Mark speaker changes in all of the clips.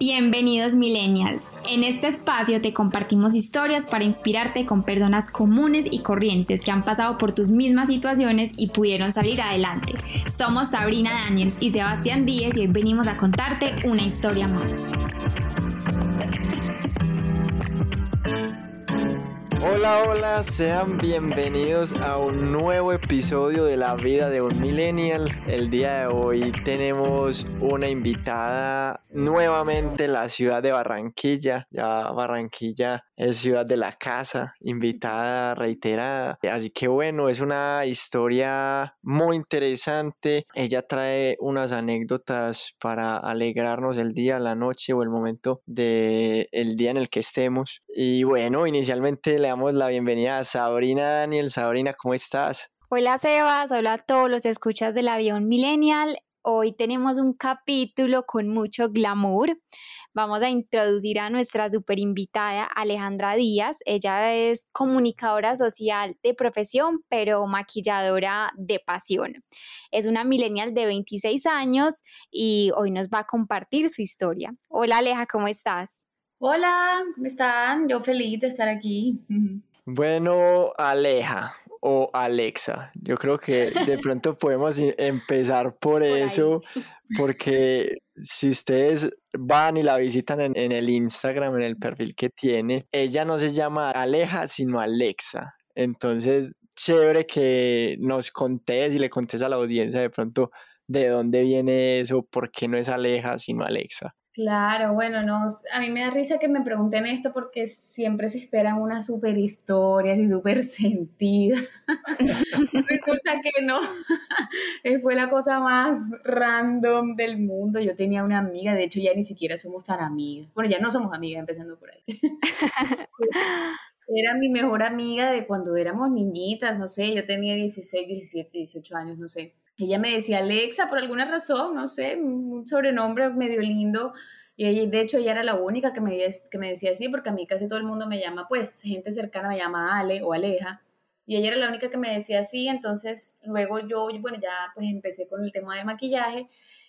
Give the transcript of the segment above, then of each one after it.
Speaker 1: Bienvenidos Millennial. En este espacio te compartimos historias para inspirarte con personas comunes y corrientes que han pasado por tus mismas situaciones y pudieron salir adelante. Somos Sabrina Daniels y Sebastián Díez y hoy venimos a contarte una historia más.
Speaker 2: Hola, hola, sean bienvenidos a un nuevo episodio de la vida de un millennial. El día de hoy tenemos una invitada nuevamente en la ciudad de Barranquilla. Ya Barranquilla es ciudad de la casa, invitada reiterada. Así que bueno, es una historia muy interesante. Ella trae unas anécdotas para alegrarnos el día, la noche o el momento del el día en el que estemos. Y bueno, inicialmente le damos la bienvenida a Sabrina Daniel. Sabrina, ¿cómo estás?
Speaker 1: Hola Sebas, hola a todos los escuchas del avión millennial. Hoy tenemos un capítulo con mucho glamour. Vamos a introducir a nuestra super invitada Alejandra Díaz. Ella es comunicadora social de profesión, pero maquilladora de pasión. Es una millennial de 26 años y hoy nos va a compartir su historia. Hola Aleja, ¿cómo estás?
Speaker 3: Hola, ¿cómo están? Yo feliz de estar aquí.
Speaker 2: Bueno, Aleja o Alexa, yo creo que de pronto podemos empezar por, eso, porque si ustedes van y la visitan en, en, el Instagram, en el perfil que tiene, ella no se llama Aleja, sino Alexa. Entonces, chévere que nos contés y le contés a la audiencia de pronto de dónde viene eso, por qué no es Aleja, sino Alexa.
Speaker 3: Claro, bueno, no, a mí me da risa que me pregunten esto porque siempre se esperan una super historia, así súper sentida. Resulta que no, fue la cosa más random del mundo. Yo tenía una amiga, de hecho ya ni siquiera somos tan amigas. Bueno, ya no somos amigas, empezando por ahí. Era mi mejor amiga de cuando éramos niñitas, no sé, yo tenía 16, 17, 18 años, no sé ella me decía Alexa por alguna razón, no sé, un sobrenombre medio lindo. Y de hecho ella era la única que me, que me decía así, porque a mí casi todo el mundo me llama, pues gente cercana me llama Ale o Aleja. Y ella era la única que me decía así, entonces luego yo, bueno, ya pues empecé con el tema del maquillaje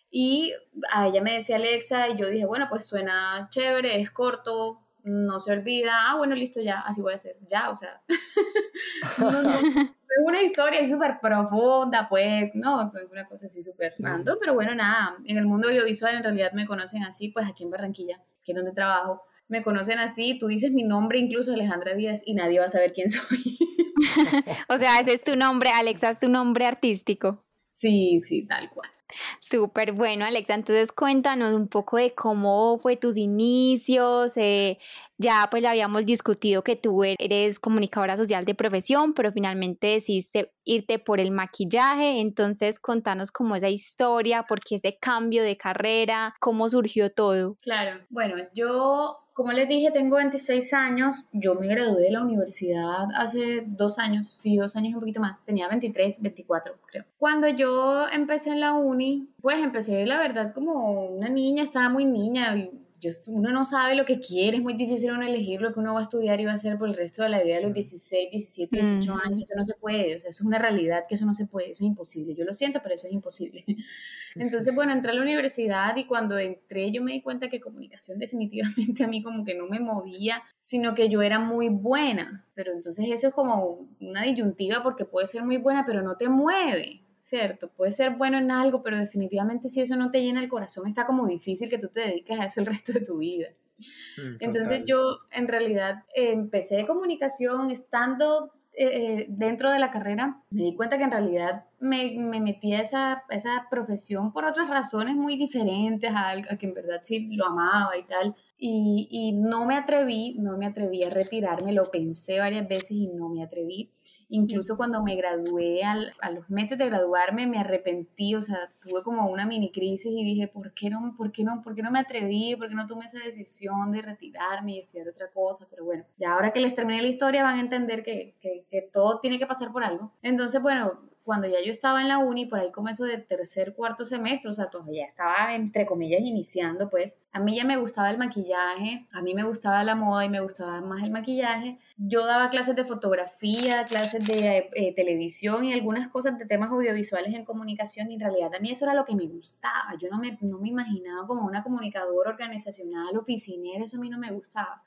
Speaker 3: y a ella me decía Alexa y yo dije, bueno, pues suena chévere, es corto, no se olvida, ah, bueno, listo, ya, así voy a hacer, ya, o sea, no, no, es una historia súper profunda, pues, no, es una cosa así súper random, pero bueno, nada, en el mundo audiovisual en realidad me conocen así, pues aquí en Barranquilla, que es donde trabajo, me conocen así, tú dices mi nombre incluso Alejandra Díaz y nadie va a saber quién soy.
Speaker 1: o sea, ese es tu nombre, Alexa es tu nombre artístico.
Speaker 3: Sí, sí, tal cual.
Speaker 1: Súper bueno, Alexa. Entonces cuéntanos un poco de cómo fue tus inicios. Eh, ya pues habíamos discutido que tú eres comunicadora social de profesión, pero finalmente decidiste irte por el maquillaje. Entonces contanos cómo esa historia, por qué ese cambio de carrera, cómo surgió todo.
Speaker 3: Claro, bueno, yo como les dije, tengo 26 años. Yo me gradué de la universidad hace dos años, sí, dos años y un poquito más. Tenía 23, 24, creo. Cuando yo empecé en la uni, pues empecé, la verdad, como una niña, estaba muy niña. Uno no sabe lo que quiere, es muy difícil uno elegir lo que uno va a estudiar y va a hacer por el resto de la vida de los 16, 17, 18 años, eso no se puede, o sea, eso es una realidad que eso no se puede, eso es imposible, yo lo siento, pero eso es imposible. Entonces, bueno, entré a la universidad y cuando entré yo me di cuenta que comunicación definitivamente a mí como que no me movía, sino que yo era muy buena, pero entonces eso es como una disyuntiva porque puede ser muy buena, pero no te mueve. ¿Cierto? Puede ser bueno en algo, pero definitivamente si eso no te llena el corazón, está como difícil que tú te dediques a eso el resto de tu vida. Mm, Entonces yo en realidad empecé de comunicación estando eh, eh, dentro de la carrera, me di cuenta que en realidad me, me metí a esa, esa profesión por otras razones muy diferentes a, a que en verdad sí lo amaba y tal. Y, y, no me atreví, no me atreví a retirarme, lo pensé varias veces y no me atreví. Incluso cuando me gradué, a los meses de graduarme, me arrepentí, o sea, tuve como una mini crisis y dije, ¿por qué no, por qué no, por qué no me atreví? ¿Por qué no tomé esa decisión de retirarme y estudiar otra cosa? Pero bueno, ya ahora que les terminé la historia van a entender que, que, que todo tiene que pasar por algo. Entonces, bueno, cuando ya yo estaba en la uni, por ahí como eso de tercer, cuarto semestre, o sea, todavía estaba entre comillas iniciando, pues, a mí ya me gustaba el maquillaje, a mí me gustaba la moda y me gustaba más el maquillaje. Yo daba clases de fotografía, clases de eh, televisión y algunas cosas de temas audiovisuales en comunicación y en realidad a mí eso era lo que me gustaba. Yo no me, no me imaginaba como una comunicadora organizacional, oficinera, eso a mí no me gustaba.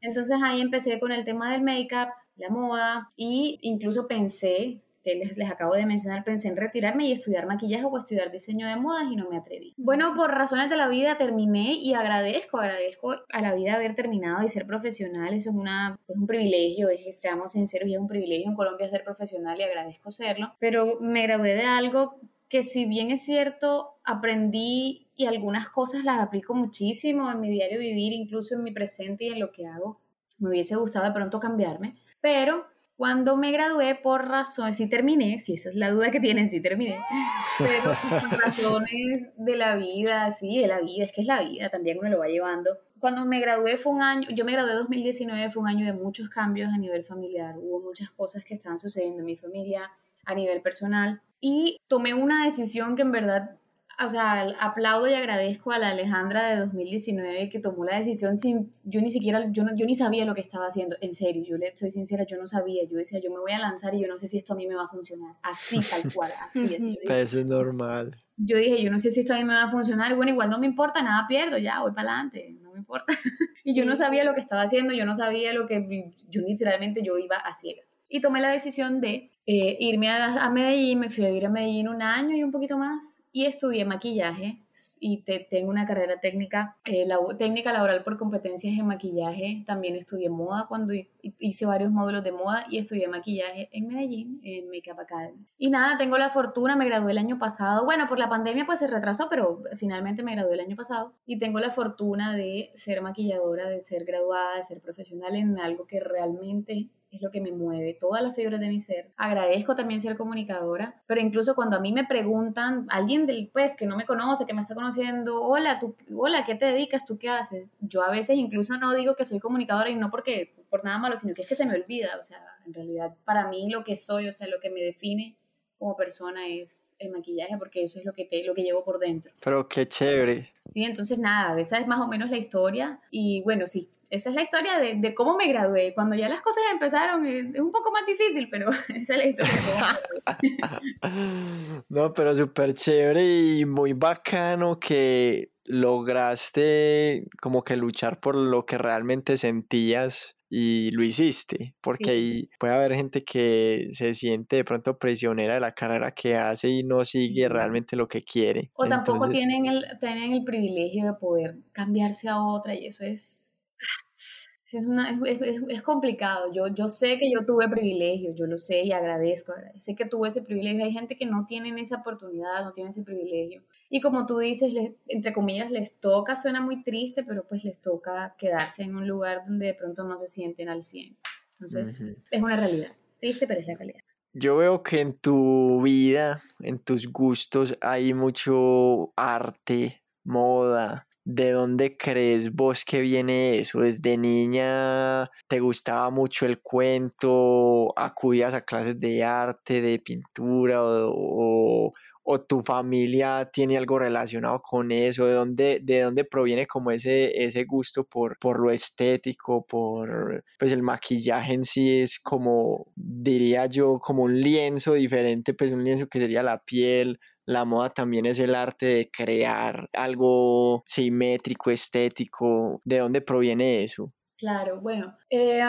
Speaker 3: Entonces ahí empecé con el tema del make-up, la moda y incluso pensé les, les acabo de mencionar, pensé en retirarme y estudiar maquillaje o estudiar diseño de modas y no me atreví. Bueno, por razones de la vida terminé y agradezco, agradezco a la vida haber terminado y ser profesional. Eso es, una, es un privilegio, es, seamos sinceros, y es un privilegio en Colombia ser profesional y agradezco serlo. Pero me gradué de algo que si bien es cierto, aprendí y algunas cosas las aplico muchísimo en mi diario vivir, incluso en mi presente y en lo que hago. Me hubiese gustado de pronto cambiarme, pero cuando me gradué por razones, sí terminé, si esa es la duda que tienen, sí terminé, pero por razones de la vida, sí, de la vida, es que es la vida, también uno lo va llevando. Cuando me gradué fue un año, yo me gradué en 2019, fue un año de muchos cambios a nivel familiar, hubo muchas cosas que estaban sucediendo en mi familia a nivel personal y tomé una decisión que en verdad o sea, aplaudo y agradezco a la Alejandra de 2019 que tomó la decisión sin, yo ni siquiera, yo, yo ni sabía lo que estaba haciendo, en serio, yo le soy sincera, yo no sabía, yo decía, yo me voy a lanzar y yo no sé si esto a mí me va a funcionar, así tal cual, así, así.
Speaker 2: Eso es normal.
Speaker 3: Yo dije, yo no sé si esto a mí me va a funcionar, bueno, igual no me importa, nada pierdo, ya, voy para adelante, no me importa. y yo no sabía lo que estaba haciendo, yo no sabía lo que, yo literalmente yo iba a ciegas. Y tomé la decisión de eh, irme a, a Medellín, me fui a vivir a Medellín un año y un poquito más, y estudié maquillaje y te, tengo una carrera técnica, eh, la, técnica laboral por competencias en maquillaje. También estudié moda cuando hice varios módulos de moda y estudié maquillaje en Medellín, en Makeup Academy. Y nada, tengo la fortuna, me gradué el año pasado. Bueno, por la pandemia pues se retrasó, pero finalmente me gradué el año pasado. Y tengo la fortuna de ser maquilladora, de ser graduada, de ser profesional en algo que realmente es lo que me mueve, todas las fibras de mi ser. Agradezco también ser comunicadora, pero incluso cuando a mí me preguntan, alguien del pues que no me conoce, que me está conociendo, hola, tú, hola, ¿qué te dedicas? ¿Tú qué haces? Yo a veces incluso no digo que soy comunicadora y no porque por nada malo, sino que es que se me olvida, o sea, en realidad para mí lo que soy, o sea, lo que me define como persona es el maquillaje porque eso es lo que te, lo que llevo por dentro.
Speaker 2: Pero qué chévere.
Speaker 3: Sí, entonces nada, esa es más o menos la historia y bueno, sí, esa es la historia de, de cómo me gradué. Cuando ya las cosas empezaron es un poco más difícil, pero esa es la historia.
Speaker 2: no, pero súper chévere y muy bacano que lograste como que luchar por lo que realmente sentías y lo hiciste, porque ahí puede haber gente que se siente de pronto prisionera de la carrera que hace y no sigue realmente lo que quiere.
Speaker 3: O tampoco tienen, el, tienen el privilegio de poder cambiarse a otra y eso es... Es, es, es, complicado. Yo, yo sé que yo tuve privilegio, yo lo sé y agradezco. Sé que tuve ese privilegio. Hay gente que no tiene esa oportunidad, no tiene ese privilegio. Y como tú dices, entre comillas, les toca, suena muy triste, pero pues les toca quedarse en un lugar donde de pronto no se sienten al 100. Entonces, es una realidad. Triste, pero es la realidad.
Speaker 2: Yo veo que en tu vida, en tus gustos, hay mucho arte, moda. ¿De dónde crees vos que viene eso? ¿Desde niña te gustaba mucho el cuento? ¿Acudías a clases de arte, de pintura o, o tu familia tiene algo relacionado con eso, de dónde, de dónde proviene como ese, ese gusto por, por lo estético, por pues el maquillaje en sí es como, diría yo, como un lienzo diferente, pues un lienzo que sería la piel, la moda también es el arte de crear algo simétrico, estético, ¿de dónde proviene eso?
Speaker 3: Claro, bueno, eh,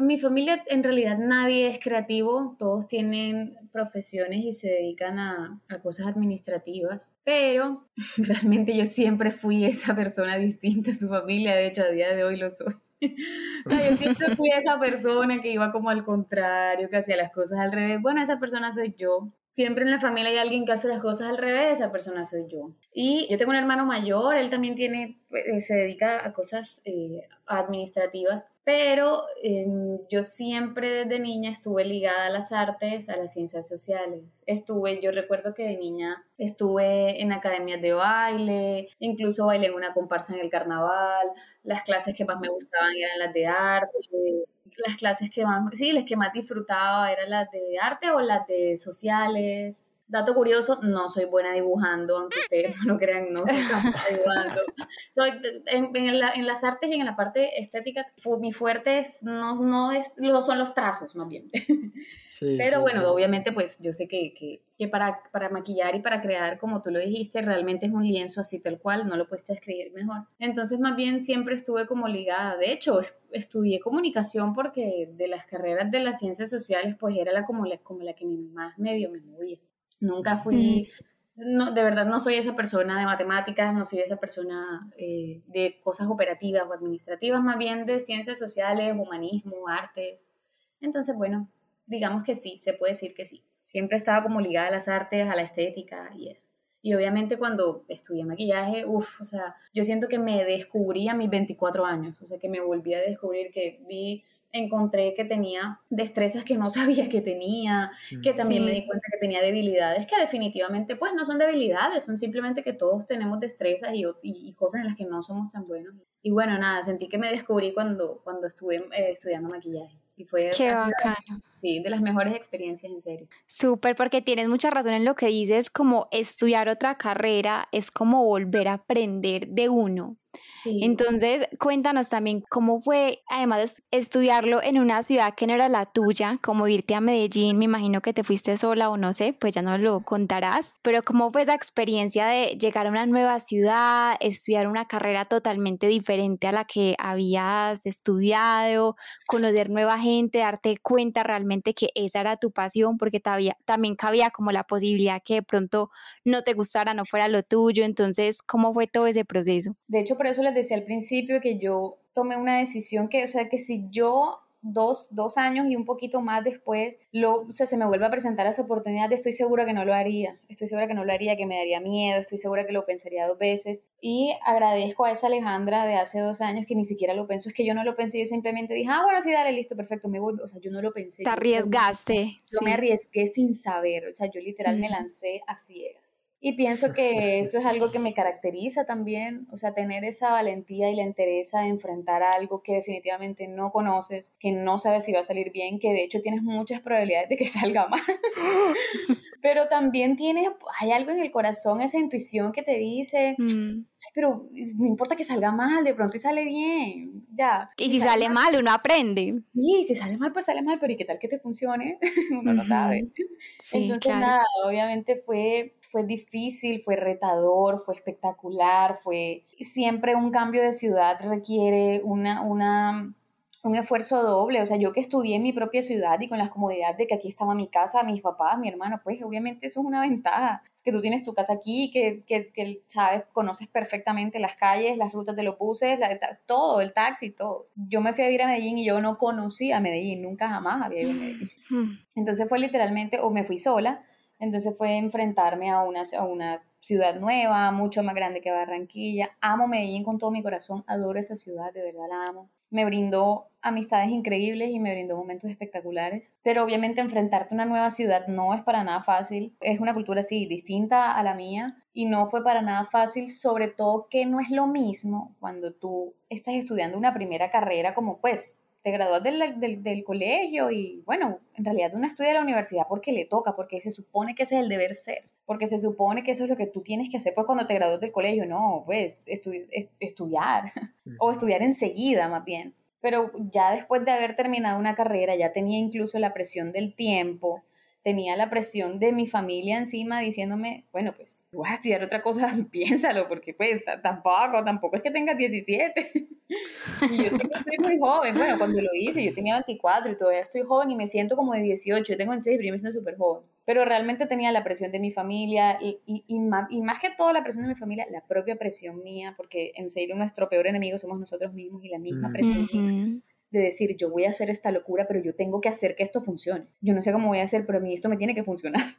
Speaker 3: mi familia en realidad nadie es creativo, todos tienen profesiones y se dedican a, a, cosas administrativas, pero realmente yo siempre fui esa persona distinta a su familia, de hecho a día de hoy lo soy. o yo siempre fui esa persona que iba como al contrario, que hacía las cosas al revés. Bueno, esa persona soy yo siempre en la familia hay alguien que hace las cosas al revés, esa persona soy yo. Y yo tengo un hermano mayor, él también tiene se dedica a cosas eh, administrativas, pero em, yo siempre desde niña estuve ligada a las artes, a las ciencias sociales. Estuve, yo recuerdo que de niña estuve en academias de baile, incluso bailé en una comparsa en el carnaval, las clases que más me gustaban eran las de arte, las clases que más, sí, las que más disfrutaba eran las de arte o las de sociales, Dato curioso, no soy buena dibujando, aunque ustedes no lo crean, no soy capaz dibujando. Soy, en, en, las artes y en la parte estética, mi fuerte es, no, no es, lo son los trazos más bien. Pero bueno, obviamente pues yo sé que, que, que, para, para maquillar y para crear, como tú lo dijiste, realmente es un lienzo así tal cual, no lo puedes escribir mejor. Entonces más bien siempre estuve como ligada. De hecho, estudié comunicación porque de las carreras de las ciencias sociales pues era la, como, la, como la que más medio me movía. Nunca fui, no, de verdad no soy esa persona de matemáticas, no soy esa persona eh, de cosas operativas o administrativas, más bien de ciencias sociales, humanismo, artes. Entonces, bueno, digamos que sí, se puede decir que sí. Siempre estaba como ligada a las artes, a la estética y eso. Y obviamente cuando estudié maquillaje, uff, o sea, yo siento que me descubrí a mis 24 años, o sea, que me volví a descubrir que vi encontré que tenía destrezas que no sabía que tenía, que también me di cuenta que tenía debilidades que definitivamente pues no son debilidades, son simplemente que todos tenemos destrezas y, y, cosas en las que no somos tan buenos. Y bueno, nada, sentí que me descubrí cuando, cuando estuve eh, estudiando maquillaje. Y fue
Speaker 1: Qué bacano.
Speaker 3: sí, de las mejores experiencias en serio.
Speaker 1: Súper, porque tienes mucha razón en lo que dices, como estudiar otra carrera es como volver a aprender de uno. Entonces, cuéntanos también cómo fue, además de estudiarlo en una ciudad que no era la tuya, como irte a Medellín, me imagino que te fuiste sola o no sé, pues ya no lo contarás, pero cómo fue esa experiencia de llegar a una nueva ciudad, estudiar una carrera totalmente diferente a la que habías estudiado, conocer nueva gente, darte cuenta realmente que esa era tu pasión, porque todavía, también cabía como la posibilidad que de pronto no te gustara, no fuera lo tuyo, entonces, ¿cómo fue todo ese proceso?
Speaker 3: De hecho, por eso les decía al principio que yo tomé una decisión que, o sea, que si yo dos, dos años y un poquito más después, lo, o sea, se me vuelve a presentar esa oportunidad, estoy segura que no lo haría, estoy segura que no lo haría, que me daría miedo, estoy segura que lo pensaría dos veces. Y agradezco a esa Alejandra de hace dos años que ni siquiera lo pensó, es que yo no lo pensé, yo simplemente dije, ah, bueno, sí, dale, listo, perfecto, me voy, o sea, yo no lo pensé.
Speaker 1: Te arriesgaste.
Speaker 3: Yo, me arriesgué sin saber, o sea, yo literal me lancé a ciegas. Y pienso que eso es algo que me caracteriza también, o sea, tener esa valentía y la entereza de enfrentar algo que definitivamente no conoces, que no sabes si va a salir bien, que de hecho tienes muchas probabilidades de que salga mal. pero también tiene, hay algo en el corazón, esa intuición que te dice, mm. pero no importa que salga mal, de pronto y sale bien, ya.
Speaker 1: Y si sale, mal, uno aprende.
Speaker 3: Sí, si sale mal, pues sale mal, pero ¿y qué tal que te funcione? uno no sabe. Sí, Entonces, nada, obviamente fue fue difícil, fue retador, fue espectacular, fue siempre un cambio de ciudad requiere una, una, un esfuerzo doble. O sea, yo que estudié en mi propia ciudad y con las comodidades de que aquí estaba mi casa, mis papás, mi hermano, pues obviamente eso es una ventaja. Es que tú tienes tu casa aquí, que, que, que sabes, conoces perfectamente las calles, las rutas de los buses, todo, el taxi, todo. Yo me fui a vivir a Medellín y yo no conocía a Medellín, nunca jamás había ido a Medellín. Entonces fue literalmente, o me fui sola, entonces fue enfrentarme a una, a una ciudad nueva, mucho más grande que Barranquilla. Amo Medellín con todo mi corazón, adoro esa ciudad, de verdad la amo. Me brindó amistades increíbles y me brindó momentos espectaculares. Pero obviamente enfrentarte a una nueva ciudad no es para nada fácil. Es una cultura así distinta a la mía y no fue para nada fácil, sobre todo que no es lo mismo cuando tú estás estudiando una primera carrera como pues te gradúas del, del, del, colegio y bueno, en realidad uno estudia la universidad porque le toca, porque se supone que ese es el deber ser, porque se supone que eso es lo que tú tienes que hacer pues cuando te gradúas del colegio, no, pues estudiar o estudiar enseguida más bien. Pero ya después de haber terminado una carrera, ya tenía incluso la presión del tiempo, tenía la presión de mi familia encima diciéndome, bueno, pues vas a estudiar otra cosa, piénsalo, porque pues tampoco, tampoco es que tengas 17. y yo estoy muy joven, bueno, cuando lo hice yo tenía 24 y todavía estoy joven y me siento como de 18, yo tengo 26 pero yo me siento súper joven. Pero realmente tenía la presión de mi familia y, y, y, más, y, más, que todo la presión de mi familia, la propia presión mía, porque en serio nuestro peor enemigo somos nosotros mismos y la misma presión mía de decir, yo voy a hacer esta locura, pero yo tengo que hacer que esto funcione. Yo no sé cómo voy a hacer, pero a mí esto me tiene que funcionar.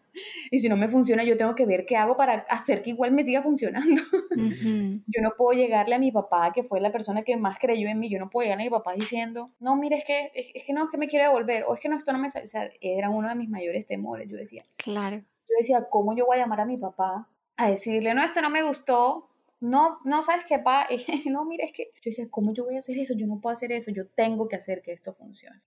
Speaker 3: Y si no me funciona, yo tengo que ver qué hago para hacer que igual me siga funcionando. Yo no puedo llegarle a mi papá, que fue la persona que más creyó en mí, yo no puedo llegarle a mi papá diciendo, no, mire, es que, es, que no, es que me quiere devolver, o es que no, esto no me sale. O sea, era uno de mis mayores temores, yo decía.
Speaker 1: Claro.
Speaker 3: Yo decía, ¿cómo yo voy a llamar a mi papá a decirle, no, esto no me gustó, no, no sabes qué pa, no, mira, es que yo decía, ¿cómo yo voy a hacer eso? Yo no puedo hacer eso, yo tengo que hacer que esto funcione.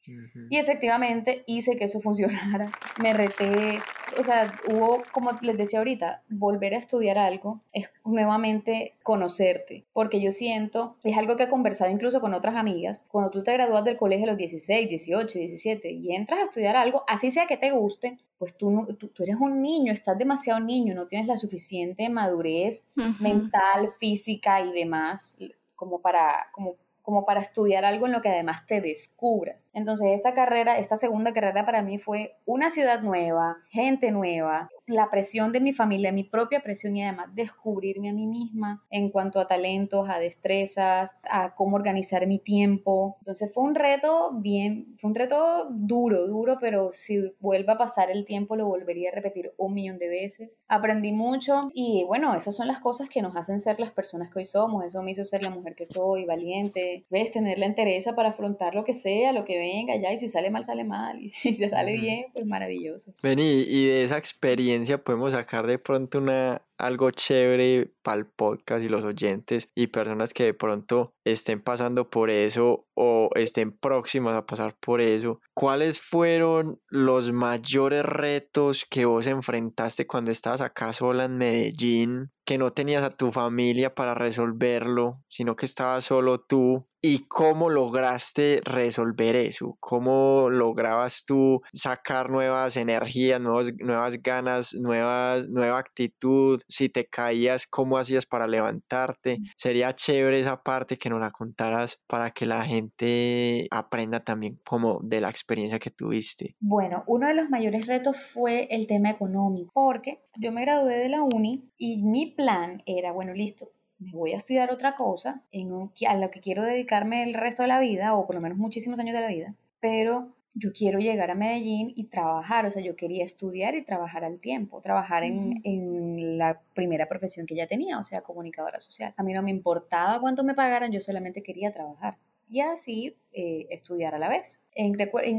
Speaker 3: Y efectivamente hice que eso funcionara, me reté, o sea, hubo, como les decía ahorita, volver a estudiar algo es nuevamente conocerte, porque yo siento, es algo que he conversado incluso con otras amigas, cuando tú te gradúas del colegio a los 16, 18, 17 y entras a estudiar algo, así sea que te guste, pues tú, tú, tú, eres un niño, estás demasiado niño, no tienes la suficiente madurez mental, física y demás como para, como como para estudiar algo en lo que además te descubras. Entonces esta carrera, esta segunda carrera para mí fue una ciudad nueva, gente nueva, la presión de mi familia, mi propia presión y además descubrirme a mí misma en cuanto a talentos, a destrezas, a cómo organizar mi tiempo. Entonces fue un reto bien, fue un reto duro, duro, pero si vuelve a pasar el tiempo lo volvería a repetir un millón de veces. Aprendí mucho y bueno, esas son las cosas que nos hacen ser las personas que hoy somos. Eso me hizo ser la mujer que soy, valiente, ves, tener la entereza para afrontar lo que sea, lo que venga ya y si sale mal, sale mal y si sale bien, pues maravilloso.
Speaker 2: Vení, y de esa experiencia podemos sacar de pronto una, algo chévere para el podcast y los oyentes y personas que de pronto estén pasando por eso o estén próximas a pasar por eso. ¿Cuáles fueron los mayores retos que vos enfrentaste cuando estabas acá sola en Medellín? Que no tenías a tu familia para resolverlo, sino que estabas solo tú. ¿Y cómo lograste resolver eso? ¿Cómo lograbas tú sacar nuevas energías, nuevos, nuevas ganas, nuevas, nueva actitud? si te caías, cómo hacías para levantarte. Sería chévere esa parte que nos la contaras para que la gente aprenda también como de la experiencia que tuviste.
Speaker 3: Bueno, uno de los mayores retos fue el tema económico, porque yo me gradué de la uni y mi plan era, bueno, listo, me voy a estudiar otra cosa en a lo que quiero dedicarme el resto de la vida, o por lo menos muchísimos años de la vida, pero yo quiero llegar a Medellín y trabajar, o sea, yo quería estudiar y trabajar al tiempo, trabajar en, en, la primera profesión que ya tenía, o sea, comunicadora social. A mí no me importaba cuánto me pagaran, yo solamente quería trabajar y así eh, estudiar a la vez. En,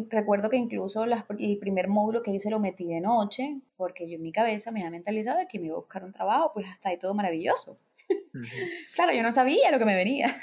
Speaker 3: recuerdo que incluso el primer módulo que hice lo metí de noche, porque yo en mi cabeza me había mentalizado de que me iba a buscar un trabajo, pues hasta ahí todo maravilloso. Claro, yo no sabía lo que me venía.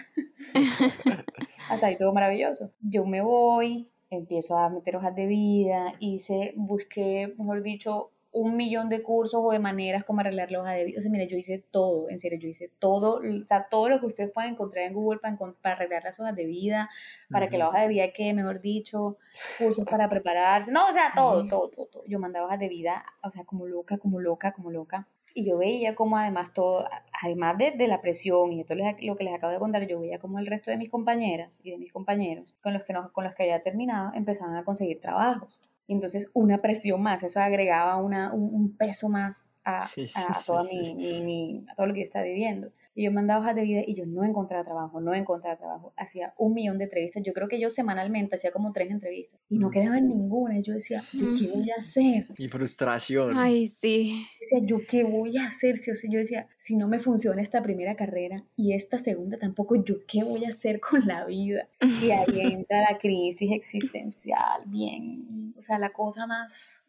Speaker 3: hasta ahí todo maravilloso. Yo me voy, empiezo a meter hojas de vida, hice, busqué, mejor dicho, un millón de cursos o de maneras como arreglar la hoja de vida. O sea, mira, yo hice todo, en serio, yo hice todo, o sea, todo lo que ustedes pueden encontrar en Google para, para arreglar las hojas de vida, para que la hoja de vida quede, mejor dicho, cursos para prepararse, no, o sea, todo, todo, todo, todo. Yo mandaba hojas de vida, o sea, como loca, como loca, como loca. Y yo veía como además todo, además de, de, la presión y de todo lo que les acabo de contar, yo veía como el resto de mis compañeras y de mis compañeros con los que, no, con los que había terminado empezaban a conseguir trabajos. Y entonces una presión más, eso agregaba una, un, peso más a, a, toda mi, mi, a todo lo que yo estaba viviendo. Y yo mandaba hojas de vida y yo no encontraba trabajo, no encontraba trabajo. Hacía un millón de entrevistas. Yo creo que yo semanalmente hacía como tres entrevistas y no quedaba en ninguna. Y yo decía, ¿yo qué voy a hacer?
Speaker 2: Y frustración.
Speaker 1: Ay, sí.
Speaker 3: Decía, ¿yo qué voy a hacer? Si, o sea, yo decía, si no me funciona esta primera carrera y esta segunda tampoco, ¿yo qué voy a hacer con la vida? Y ahí entra la crisis existencial, bien, o sea, la cosa más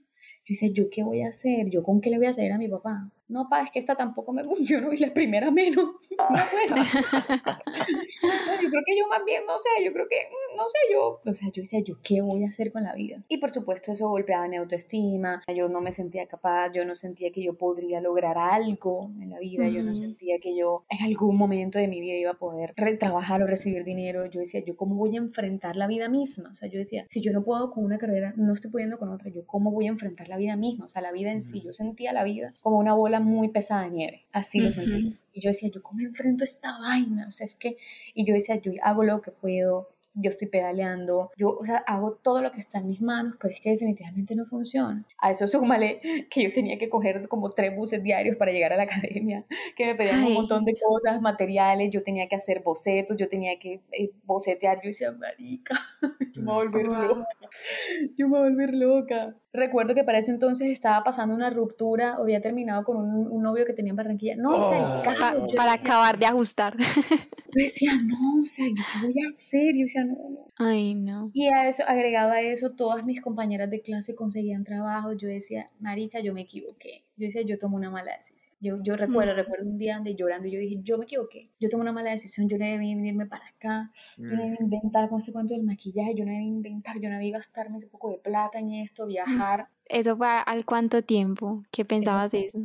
Speaker 3: yo decía, ¿yo qué voy a hacer? ¿Yo con qué le voy a hacer a mi papá? No, pa, es que esta tampoco me funcionó y la primera menos. No, bueno. yo creo que yo más bien, no sé, yo creo que, mm, no sé, yo, o sea, yo decía, ¿yo qué voy a hacer con la vida? Y por supuesto eso golpeaba mi autoestima, yo no me sentía capaz, yo no sentía que yo podría lograr algo en la vida, yo no sentía que yo en algún momento de mi vida iba a poder trabajar o recibir dinero, yo decía, ¿yo cómo voy a enfrentar la vida misma? O sea, yo decía, si yo no puedo con una carrera, no estoy pudiendo con otra, ¿yo cómo voy a enfrentar la vida misma? O sea, la vida en sí, yo sentía la vida como una bola muy pesada de nieve, así lo sentí. Y yo decía, ¿yo cómo enfrento esta vaina? O sea, es que, y yo decía, yo hago lo que puedo, yo estoy pedaleando, yo o sea, hago todo lo que está en mis manos, pero es que definitivamente no funciona. A eso súmale que yo tenía que coger como tres buses diarios para llegar a la academia, que me pedían un montón de cosas, materiales, yo tenía que hacer bocetos, yo tenía que eh, bocetear, yo decía, marica, yo me voy a volver loca, yo me voy a volver loca. Recuerdo que para ese entonces estaba pasando una ruptura, había terminado con un, novio que tenía en Barranquilla. No, o sea,
Speaker 1: oh. para acabar de ajustar.
Speaker 3: Yo decía, no, o sea, ¿qué voy a hacer? Yo decía, no, no.
Speaker 1: Ay, no.
Speaker 3: Y a eso, agregado a eso, todas mis compañeras de clase conseguían trabajo. Yo decía, marica, yo me equivoqué. Yo decía, yo tomo una mala decisión. Yo, yo recuerdo, mm. recuerdo un día donde llorando, yo dije, yo me equivoqué. Yo tomo una mala decisión, yo no debí venirme para acá. Yo no debí mm. inventar con este cuento del maquillaje, yo no debí inventar, yo no debí gastarme ese poco de plata en esto, viajar.
Speaker 1: ¿Eso fue al cuánto tiempo que pensabas eso?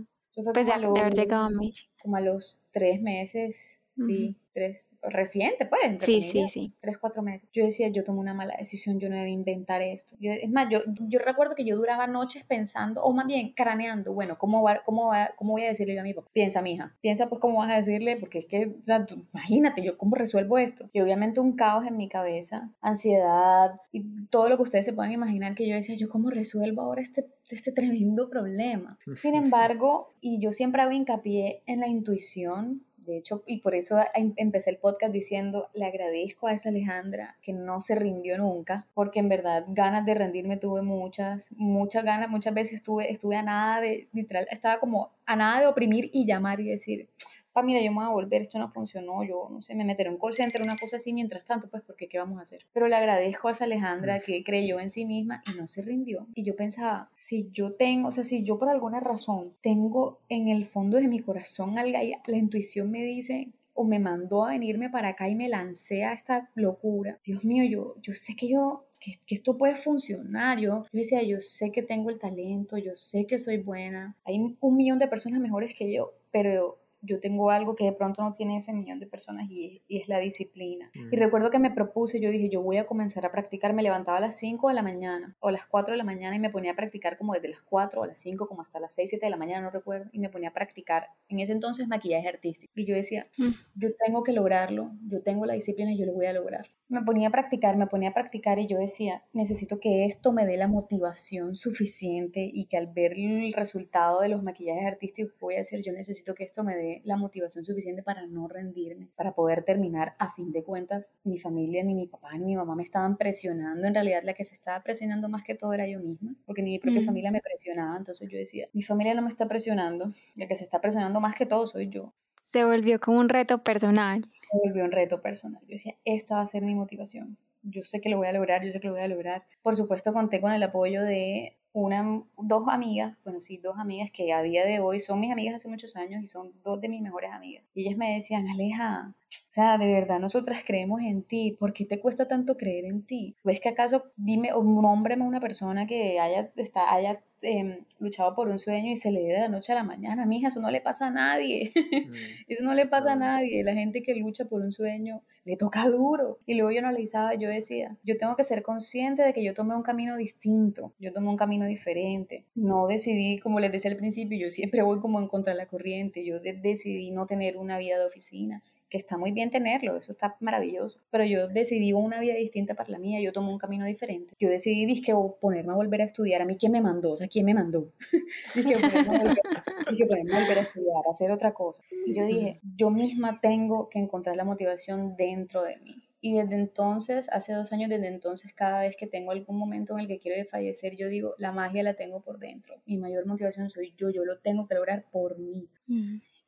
Speaker 1: Pues de, haber llegado a México.
Speaker 3: Como a los tres meses, sí tres, reciente, pues,
Speaker 1: sí, sí, sí.
Speaker 3: tres, cuatro meses. Yo decía, yo tomé una mala decisión, yo no debí inventar esto. es más, yo, yo recuerdo que yo duraba noches pensando, o más bien craneando, bueno, ¿cómo, va, cómo, va, cómo voy a decirle yo a mi papá? Piensa, mija, piensa pues cómo vas a decirle, porque es que, o sea, imagínate, yo cómo resuelvo esto. Y obviamente un caos en mi cabeza, ansiedad y todo lo que ustedes se puedan imaginar que yo decía, yo cómo resuelvo ahora este, este tremendo problema. Sin embargo, y yo siempre hago hincapié en la intuición, de hecho, y por eso em, empecé el podcast diciendo, le agradezco a esa Alejandra que no se rindió nunca, porque en verdad ganas de rendirme tuve muchas, muchas ganas, muchas veces estuve, estuve a nada de, literal, estaba como a nada de oprimir y llamar y decir, pa, mira, yo me voy a volver, esto no funcionó, yo no sé, me meteré en un call center, una cosa así, mientras tanto, pues, porque ¿qué vamos a hacer? Pero le agradezco a esa Alejandra que creyó en sí misma y no se rindió. Y yo pensaba, si yo tengo, o sea, si yo por alguna razón tengo en el fondo de mi corazón algo, la intuición me dice o me mandó a venirme para acá y me lancé a esta locura. Dios mío, yo, yo sé que yo que, que, esto puede funcionar. Yo, yo decía, yo sé que tengo el talento, yo sé que soy buena. Hay un millón de personas mejores que yo, pero yo tengo algo que de pronto no tiene ese millón de personas y, es la disciplina. Y recuerdo que me propuse, yo dije, yo voy a comenzar a practicar, me levantaba a las 5 de la mañana o a las 4 de la mañana y me ponía a practicar como desde las 4 o las 5 como hasta las 6, 7 de la mañana, no recuerdo, y me ponía a practicar en ese entonces maquillaje artístico. Y yo decía, mm. yo tengo que lograrlo, yo tengo la disciplina y yo lo voy a lograr me ponía a practicar, me ponía a practicar y yo decía, necesito que esto me dé la motivación suficiente y que al ver el resultado de los maquillajes artísticos que voy a hacer, yo necesito que esto me dé la motivación suficiente para no rendirme, para poder terminar. A fin de cuentas, mi familia, ni mi papá, ni mi mamá me estaban presionando. En realidad, la que se estaba presionando más que todo era yo misma, porque ni mi propia mm. familia me presionaba. Entonces yo decía, mi familia no me está presionando, la que se está presionando más que todo soy yo.
Speaker 1: Se volvió como un reto personal
Speaker 3: volvió un reto personal. Yo decía, esta va a ser mi motivación. Yo sé que lo voy a lograr, yo sé que lo voy a lograr. Por supuesto, conté con el apoyo de una, dos amigas, bueno, sí, dos amigas que a día de hoy son mis amigas hace muchos años y son dos de mis mejores amigas. Y ellas me decían, Aleja, o sea, de verdad, nosotras creemos en ti. ¿Por qué te cuesta tanto creer en ti? ¿Ves que acaso, dime, o nómbrame una persona que haya, está, haya Em, luchado por un sueño y se le dio de la noche a la mañana. Mija, eso no le pasa a nadie. Mm. eso no le pasa a nadie. La gente que lucha por un sueño le toca duro. Y luego yo analizaba, yo decía, yo tengo que ser consciente de que yo tomé un camino distinto. Yo tomé un camino diferente. No decidí, como les decía al principio, yo siempre voy como en contra de la corriente. Yo decidí no tener una vida de oficina que está muy bien tenerlo, eso está maravilloso, pero yo decidí una vida distinta para la mía, yo tomé un camino diferente. Yo decidí, dije, ponerme a volver a estudiar. A mí, ¿quién me mandó? O sea, ¿quién me mandó? dije, ponerme a, volver a estudiar, a hacer otra cosa. Y yo dije, yo misma tengo que encontrar la motivación dentro de mí. Y desde entonces, hace dos años, desde entonces, cada vez que tengo algún momento en el que quiero fallecer, yo digo, la magia la tengo por dentro. Mi mayor motivación soy yo, yo lo tengo que lograr por mí.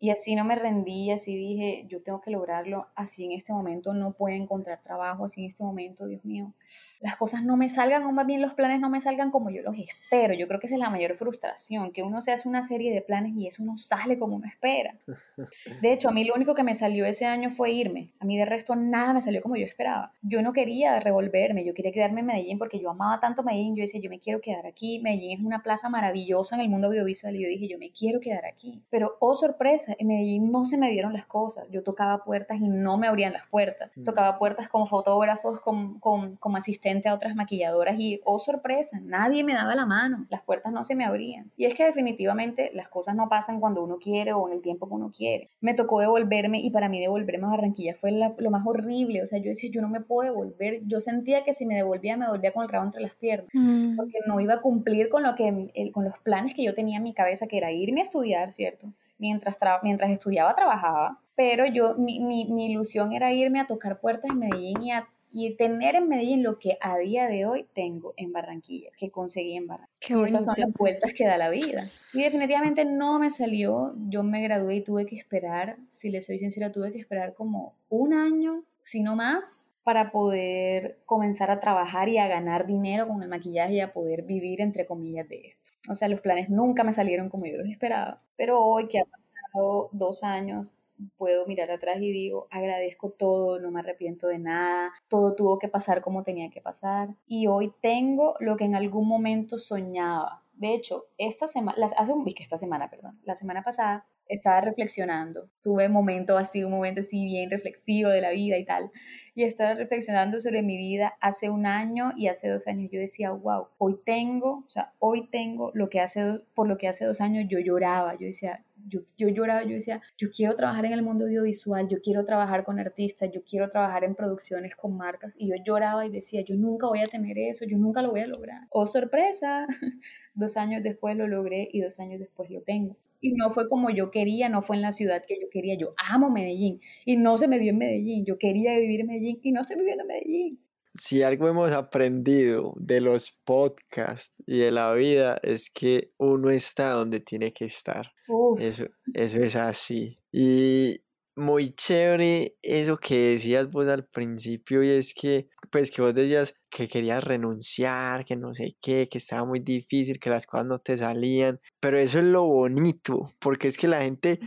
Speaker 3: Y así no me rendí, así dije, yo tengo que lograrlo, así en este momento no puedo encontrar trabajo, así en este momento, Dios mío, las cosas no me salgan, o más bien los planes no me salgan como yo los espero. Yo creo que esa es la mayor frustración, que uno se hace una serie de planes y eso no sale como uno espera. De hecho, a mí lo único que me salió ese año fue irme. A mí de resto nada me salió como yo esperaba. Yo no quería revolverme, yo quería quedarme en Medellín porque yo amaba tanto Medellín, yo decía, yo me quiero quedar aquí. Medellín es una plaza maravillosa en el mundo audiovisual y yo dije, yo me quiero quedar aquí. Pero, oh sorpresa, en Medellín no se me dieron las cosas. Yo tocaba puertas y no me abrían las puertas. Mm. Tocaba puertas como fotógrafos, como, como, asistente a otras maquilladoras y, oh sorpresa, nadie me daba la mano. Las puertas no se me abrían. Y es que definitivamente las cosas no pasan cuando uno quiere o en el tiempo que uno quiere. Me tocó devolverme y para mí devolverme a Barranquilla fue lo más horrible. O sea, yo decía, yo no me puedo devolver. Yo sentía que si me devolvía, me devolvía con el rabo entre las piernas. Mm. Porque no iba a cumplir con, lo que, con los planes que yo tenía en mi cabeza, que era irme a estudiar, ¿cierto? Mientras, mientras estudiaba, trabajaba. Pero yo, mi, mi, mi, ilusión era irme a tocar puertas en Medellín y, y tener en Medellín lo que a día de hoy tengo en Barranquilla, que conseguí en Barranquilla. Qué esas son las vueltas que da la vida. Y definitivamente no me salió. Yo me gradué y tuve que esperar, si le soy sincera, tuve que esperar como un año, si no más, para poder comenzar a trabajar y a ganar dinero con el maquillaje y a poder vivir, entre comillas, de esto. O sea, los planes nunca me salieron como yo los esperaba. Pero hoy que ha pasado dos años, puedo mirar atrás y digo, agradezco todo, no me arrepiento de nada, todo tuvo que pasar como tenía que pasar. Y hoy tengo lo que en algún momento soñaba. De hecho, esta semana, hace un, que esta semana, perdón, la semana pasada estaba reflexionando, tuve un momento así, un momento así bien reflexivo de la vida y tal, y estaba reflexionando sobre mi vida hace un año y hace dos años. Yo decía, wow, hoy tengo, o sea, hoy tengo lo que hace, por lo que hace dos años yo lloraba, yo decía, yo, yo lloraba, yo decía, yo quiero trabajar en el mundo audiovisual, yo quiero trabajar con artistas, yo quiero trabajar en producciones con marcas, y yo lloraba y decía, yo nunca voy a tener eso, yo nunca lo voy a lograr. Oh, sorpresa, dos años después lo logré y dos años después lo tengo y no fue como yo quería, no fue en la ciudad que yo quería. Yo amo Medellín y no se me dio en Medellín. Yo quería vivir en Medellín y no estoy viviendo en Medellín.
Speaker 2: Si algo hemos aprendido de los podcasts y de la vida es que uno está donde tiene que estar. Eso, eso es así. Y muy chévere eso que decías vos al principio y es que, pues que vos decías que querías renunciar, que no sé qué, que estaba muy difícil, que las cosas no te salían, pero eso es lo bonito, porque es que la gente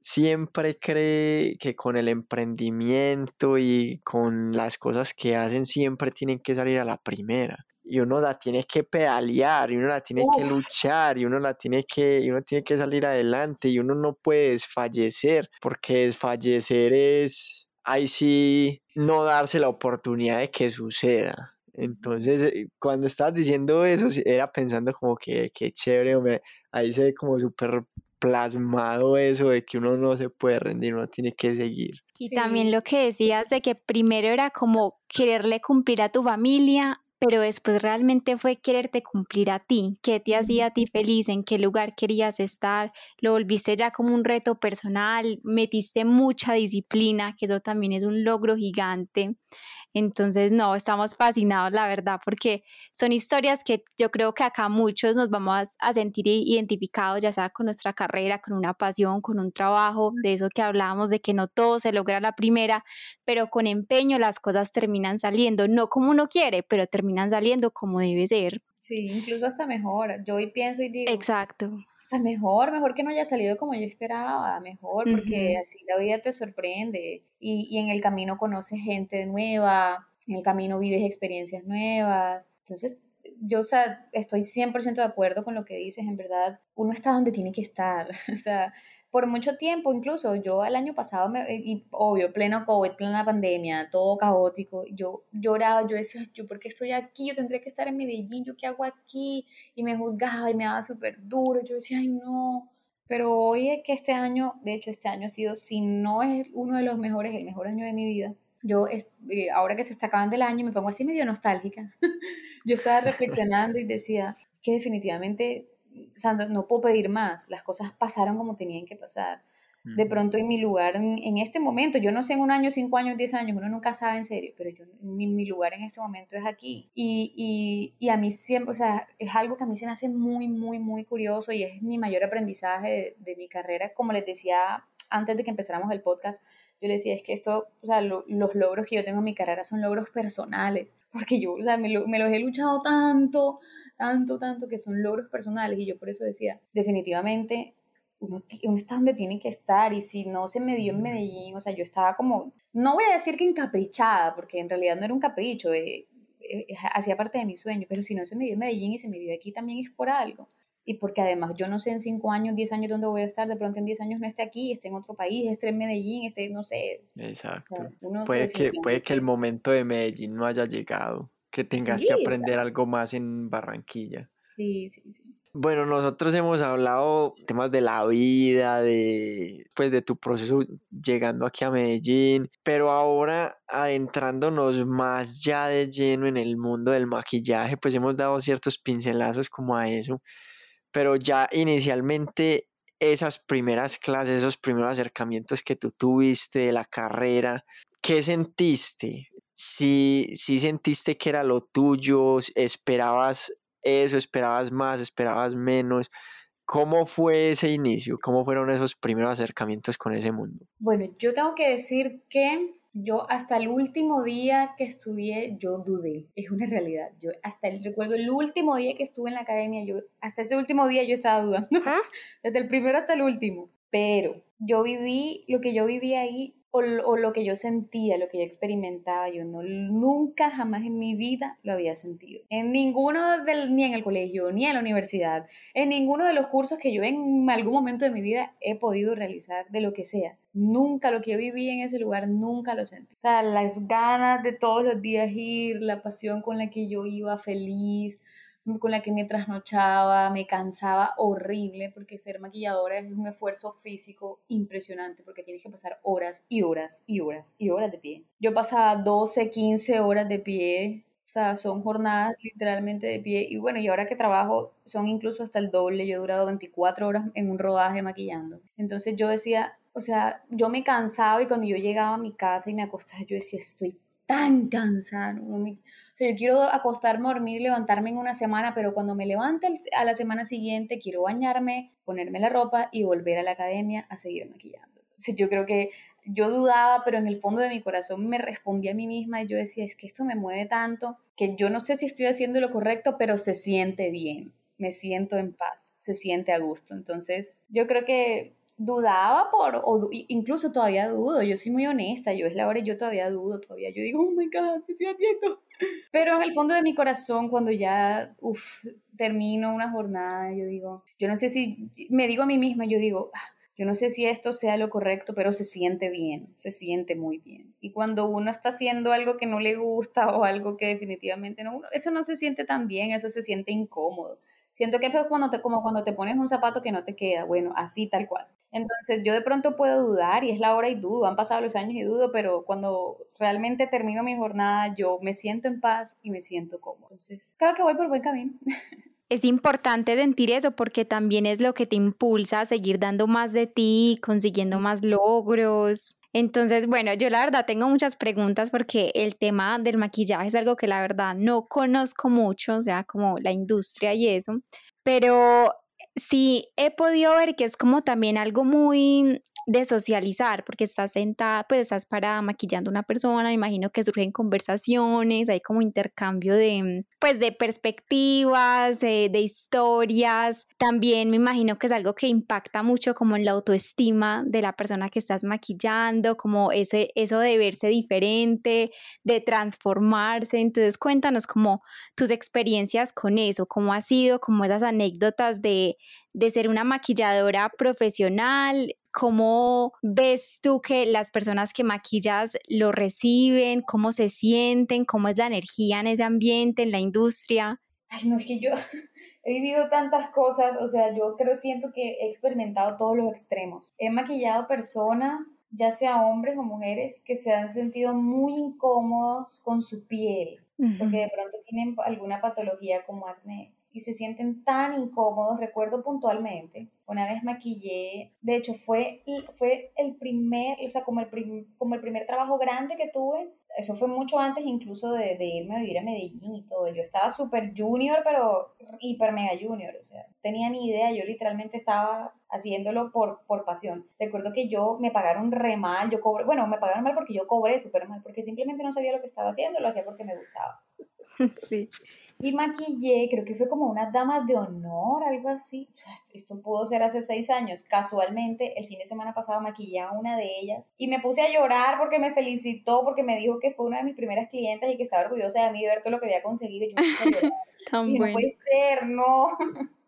Speaker 2: siempre cree que con el emprendimiento y con las cosas que hacen siempre tienen que salir a la primera y uno la tiene que pedalear y uno la tiene que luchar y uno la tiene que y uno tiene que salir adelante y uno no puede desfallecer porque desfallecer es ahí sí no darse la oportunidad de que suceda. Entonces eh, cuando estabas diciendo eso era pensando como que qué chévere ahí se ve como súper plasmado eso de que uno no se puede rendir uno tiene que seguir.
Speaker 1: Y también lo que decías de que primero era como quererle cumplir a tu familia pero después realmente fue quererte cumplir a ti, qué te hacía a ti feliz, en qué lugar querías estar, lo volviste ya como un reto personal, metiste mucha disciplina, que eso también es un logro gigante. Entonces, no, estamos fascinados, la verdad, porque son historias que yo creo que acá muchos nos vamos a sentir identificados, ya sea con nuestra carrera, con una pasión, con un trabajo, de eso que hablábamos, de que no todo se logra la primera, pero con empeño las cosas terminan saliendo, no como uno quiere, pero terminan saliendo como debe ser.
Speaker 3: Sí, incluso hasta mejor. Yo hoy pienso y digo.
Speaker 1: Exacto
Speaker 3: hasta mejor, mejor que no haya salido como yo esperaba, mejor, porque así la vida te sorprende y, y, en el camino conoces gente nueva, en el camino vives experiencias nuevas. Entonces, yo, o sea, estoy 100% de acuerdo con lo que dices, en verdad, uno está donde tiene que estar, o sea, por mucho tiempo, incluso yo el año pasado, me, y obvio, pleno COVID, plena pandemia, todo caótico, yo lloraba, yo decía, yo, ¿por qué estoy aquí? Yo tendría que estar en Medellín, ¿yo qué hago aquí? Y me juzgaba y me daba súper duro, yo decía, ay, no. Pero hoy es que este año, de hecho, este año ha sido, si no es uno de los mejores, el mejor año de mi vida. Yo, eh, ahora que se está acabando el año, me pongo así medio nostálgica. yo estaba reflexionando y decía que definitivamente o sea, no, puedo pedir más, las cosas pasaron como tenían que pasar. De pronto en mi lugar, en, este momento, yo no sé en un año, cinco años, diez años, uno nunca sabe en serio, pero yo, mi, mi lugar en este momento es aquí. Y, y, y, a mí siempre, o sea, es algo que a mí se me hace muy, muy, muy curioso y es mi mayor aprendizaje de, de mi carrera. Como les decía antes de que empezáramos el podcast, yo les decía, es que esto, o sea, los logros que yo tengo en mi carrera son logros personales, porque yo, o sea, me, me los he luchado tanto, tanto, tanto, que son logros personales y yo por eso decía, definitivamente uno, está donde tiene que estar y si no se me dio en Medellín, o sea, yo estaba como, no voy a decir que encaprichada, porque en realidad no era un capricho, eh, eh, hacía parte de mi sueño, pero si no se me dio en Medellín y se me dio aquí también es por algo. y porque además yo no sé en 5 años, 10 años dónde voy a estar, de pronto en 10 años no esté aquí, esté en otro país, esté en Medellín, esté, no sé.
Speaker 2: Exacto. puede, que, puede que el momento de Medellín no haya llegado, que tengas que aprender algo más en Barranquilla.
Speaker 3: Sí, sí, sí.
Speaker 2: Bueno, nosotros hemos hablado temas de la vida, de pues de tu proceso llegando aquí a Medellín, pero ahora adentrándonos más ya de lleno en el mundo del maquillaje, pues hemos dado ciertos pincelazos como a eso, pero ya inicialmente esas primeras clases, esos primeros acercamientos que tú tuviste de la carrera, ¿qué sentiste? Si, si sentiste que era lo tuyo, esperabas eso, esperabas más, esperabas menos. ¿Cómo fue ese inicio? ¿Cómo fueron esos primeros acercamientos con ese mundo?
Speaker 3: Bueno, yo tengo que decir que yo hasta el último día que estudié, yo dudé. Es una realidad. Yo hasta el, recuerdo el último día que estuve en la academia, yo hasta ese último día yo estaba dudando. Desde el primero hasta el último. Pero yo viví, lo que yo viví ahí o, lo que yo sentía, lo que yo experimentaba, yo no, nunca jamás en mi vida lo había sentido. En ninguno del, ni en el colegio, ni en la universidad, en ninguno de los cursos que yo en algún momento de mi vida he podido realizar, de lo que sea. Nunca lo que yo viví en ese lugar, nunca lo sentí. O sea, las ganas de todos los días ir, la pasión con la que yo iba feliz, con la que me trasnochaba, me cansaba horrible, porque ser maquilladora es un esfuerzo físico impresionante, porque tienes que pasar horas y horas y horas y horas de pie. Yo pasaba 12, 15 horas de pie, o sea, son jornadas literalmente de pie, y bueno, y ahora que trabajo son incluso hasta el doble, yo he durado 24 horas en un rodaje maquillando. Entonces yo decía, o sea, yo me cansaba y cuando yo llegaba a mi casa y me acostaba, yo decía, estoy tan cansada, no sea, yo quiero acostarme, dormir, levantarme en una semana, pero cuando me levante a la semana siguiente, quiero bañarme, ponerme la ropa y volver a la academia a seguir maquillando. Entonces, yo creo que yo dudaba, pero en el fondo de mi corazón me respondí a mí misma y yo decía, es que esto me mueve tanto que yo no sé si estoy haciendo lo correcto, pero se siente bien, me siento en paz, se siente a gusto. Entonces, yo creo que dudaba por, o incluso todavía dudo, yo soy muy honesta, yo es la hora y yo todavía dudo, todavía yo digo, oh my god, ¿qué estoy haciendo? Pero en el fondo de mi corazón, cuando ya, uff, termino una jornada, yo digo, yo no sé si, me digo a mí misma, yo digo, ah, yo no sé si esto sea lo correcto, pero se siente bien, se siente muy bien. Y cuando uno está haciendo algo que no le gusta o algo que definitivamente no, eso no se siente tan bien, eso se siente incómodo. Siento que es cuando te, como cuando te pones un zapato que no te queda, bueno, así tal cual. Entonces yo de pronto puedo dudar y es la hora y dudo, han pasado los años y dudo, pero cuando realmente termino mi jornada yo me siento en paz y me siento cómodo. Entonces creo que voy por buen camino.
Speaker 1: Es importante sentir eso porque también es lo que te impulsa a seguir dando más de ti, consiguiendo más logros. Entonces, bueno, yo la verdad tengo muchas preguntas porque el tema del maquillaje es algo que la verdad no conozco mucho, o sea, como la industria y eso, pero sí he podido ver que es como también algo muy de socializar, porque estás sentada, pues estás parada maquillando a una persona, me imagino que surgen conversaciones, hay como intercambio de, pues de perspectivas, de historias, también me imagino que es algo que impacta mucho como en la autoestima de la persona que estás maquillando, como ese, eso de verse diferente, de transformarse, entonces cuéntanos como tus experiencias con eso, cómo ha sido, como esas anécdotas de, de ser una maquilladora profesional, ¿Cómo ves tú que las personas que maquillas lo reciben? ¿Cómo se sienten? ¿Cómo es la energía en ese ambiente, en la industria?
Speaker 3: Ay, no, es que yo he vivido tantas cosas, o sea, yo creo, siento que he experimentado todos los extremos. He maquillado personas, ya sea hombres o mujeres, que se han sentido muy incómodos con su piel, porque de pronto tienen alguna patología como acné y se sienten tan incómodos. Recuerdo puntualmente, una vez maquillé, de hecho fue, fue el primer, o sea, como el, como el primer trabajo grande que tuve. Eso fue mucho antes incluso de, de irme a vivir a Medellín y todo. Yo estaba súper junior, pero hiper mega junior. O sea, tenía ni idea. Yo literalmente estaba haciéndolo por, por pasión. Recuerdo que yo me pagaron re mal. Yo cobré, bueno, me pagaron mal porque yo cobré súper mal, porque simplemente no sabía lo que estaba haciendo. Lo hacía porque me gustaba.
Speaker 1: Sí.
Speaker 3: Y maquillé, creo que fue como una dama de honor, algo así. Esto pudo ser hace seis años. Casualmente, el fin de semana pasado maquillé a una de ellas y me puse a llorar porque me felicitó, porque me dijo que fue una de mis primeras clientes y que estaba orgullosa de mí de ver todo lo que había conseguido. Y yo me puse a llorar.
Speaker 1: Tan
Speaker 3: No puede ser, no.